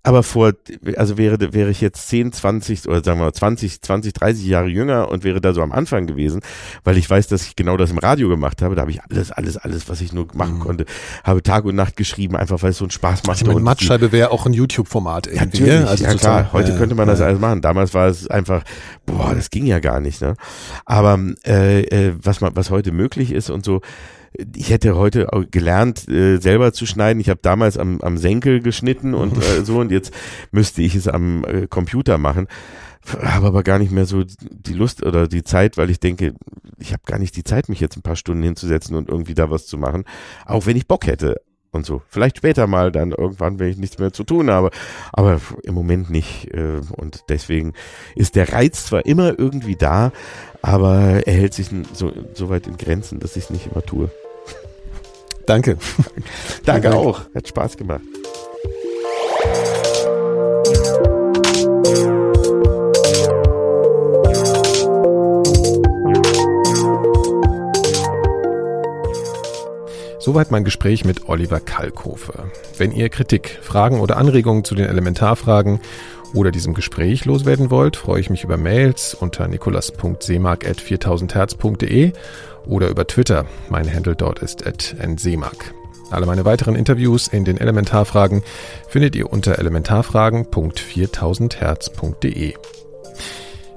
aber vor also wäre wäre ich jetzt 10, 20 oder sagen wir mal 20, 20, 30 Jahre jünger und wäre da so am Anfang gewesen, weil ich weiß, dass ich genau das im Radio gemacht habe, da habe ich alles alles alles, was ich nur machen konnte, habe Tag und Nacht geschrieben, einfach weil es so einen Spaß macht Mhm. Ich meine, Mattscheibe wäre auch ein YouTube-Format ja, irgendwie. natürlich, ne? also ja klar. Heute ja, könnte man das ja. alles machen. Damals war es einfach, boah, das ging ja gar nicht. Ne? Aber äh, äh, was man, was heute möglich ist und so, ich hätte heute gelernt, äh, selber zu schneiden. Ich habe damals am, am Senkel geschnitten und äh, so und jetzt müsste ich es am äh, Computer machen. Habe aber gar nicht mehr so die Lust oder die Zeit, weil ich denke, ich habe gar nicht die Zeit, mich jetzt ein paar Stunden hinzusetzen und irgendwie da was zu machen, auch wenn ich Bock hätte und so. Vielleicht später mal dann irgendwann, wenn ich nichts mehr zu tun habe, aber im Moment nicht. äh, Und deswegen ist der Reiz zwar immer irgendwie da, aber er hält sich so, so weit in Grenzen, dass ich es nicht immer tue. Danke. Danke Dank. auch. Hat Spaß gemacht. Soweit mein Gespräch mit Oliver Kalkofe. Wenn ihr Kritik, Fragen oder Anregungen zu den Elementarfragen oder diesem Gespräch loswerden wollt, freue ich mich über Mails unter nikolas.seemark.4000herz.de oder über Twitter. Mein Handle dort ist at nseemark. Alle meine weiteren Interviews in den Elementarfragen findet ihr unter elementarfragen.4000herz.de.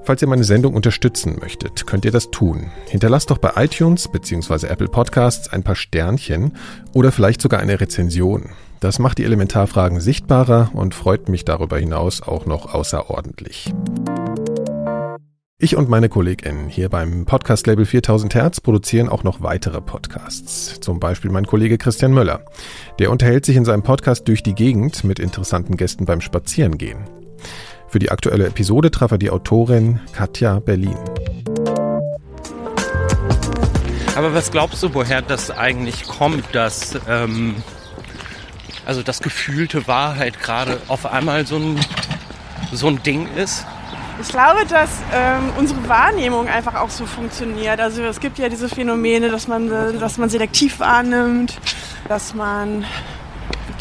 Falls ihr meine Sendung unterstützen möchtet, könnt ihr das tun. Hinterlasst doch bei iTunes bzw. Apple Podcasts ein paar Sternchen oder vielleicht sogar eine Rezension. Das macht die Elementarfragen sichtbarer und freut mich darüber hinaus auch noch außerordentlich. Ich und meine KollegInnen hier beim Podcast-Label 4000 Hertz produzieren auch noch weitere Podcasts. Zum Beispiel mein Kollege Christian Möller. Der unterhält sich in seinem Podcast durch die Gegend mit interessanten Gästen beim Spazierengehen. Für die aktuelle Episode traf er die Autorin Katja Berlin. Aber was glaubst du, woher das eigentlich kommt, dass ähm, also das gefühlte Wahrheit gerade auf einmal so ein, so ein Ding ist? Ich glaube, dass ähm, unsere Wahrnehmung einfach auch so funktioniert. Also es gibt ja diese Phänomene, dass man, dass man selektiv wahrnimmt, dass man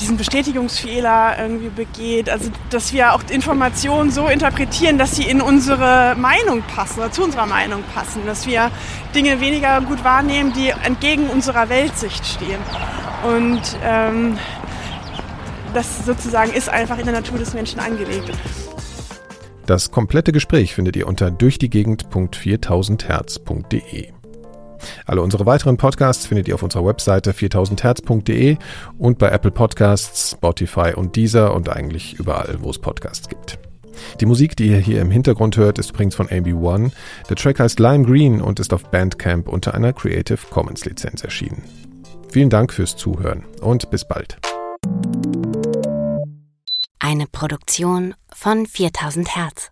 diesen Bestätigungsfehler irgendwie begeht. Also dass wir auch Informationen so interpretieren, dass sie in unsere Meinung passen oder zu unserer Meinung passen. Dass wir Dinge weniger gut wahrnehmen, die entgegen unserer Weltsicht stehen. Und ähm, das sozusagen ist einfach in der Natur des Menschen angelegt. Das komplette Gespräch findet ihr unter durchdiegegend.4000herz.de. Alle unsere weiteren Podcasts findet ihr auf unserer Webseite 4000herz.de und bei Apple Podcasts, Spotify und Deezer und eigentlich überall, wo es Podcasts gibt. Die Musik, die ihr hier im Hintergrund hört, ist übrigens von AB1. Der Track heißt Lime Green und ist auf Bandcamp unter einer Creative Commons Lizenz erschienen. Vielen Dank fürs Zuhören und bis bald. Eine Produktion von 4000 Hertz.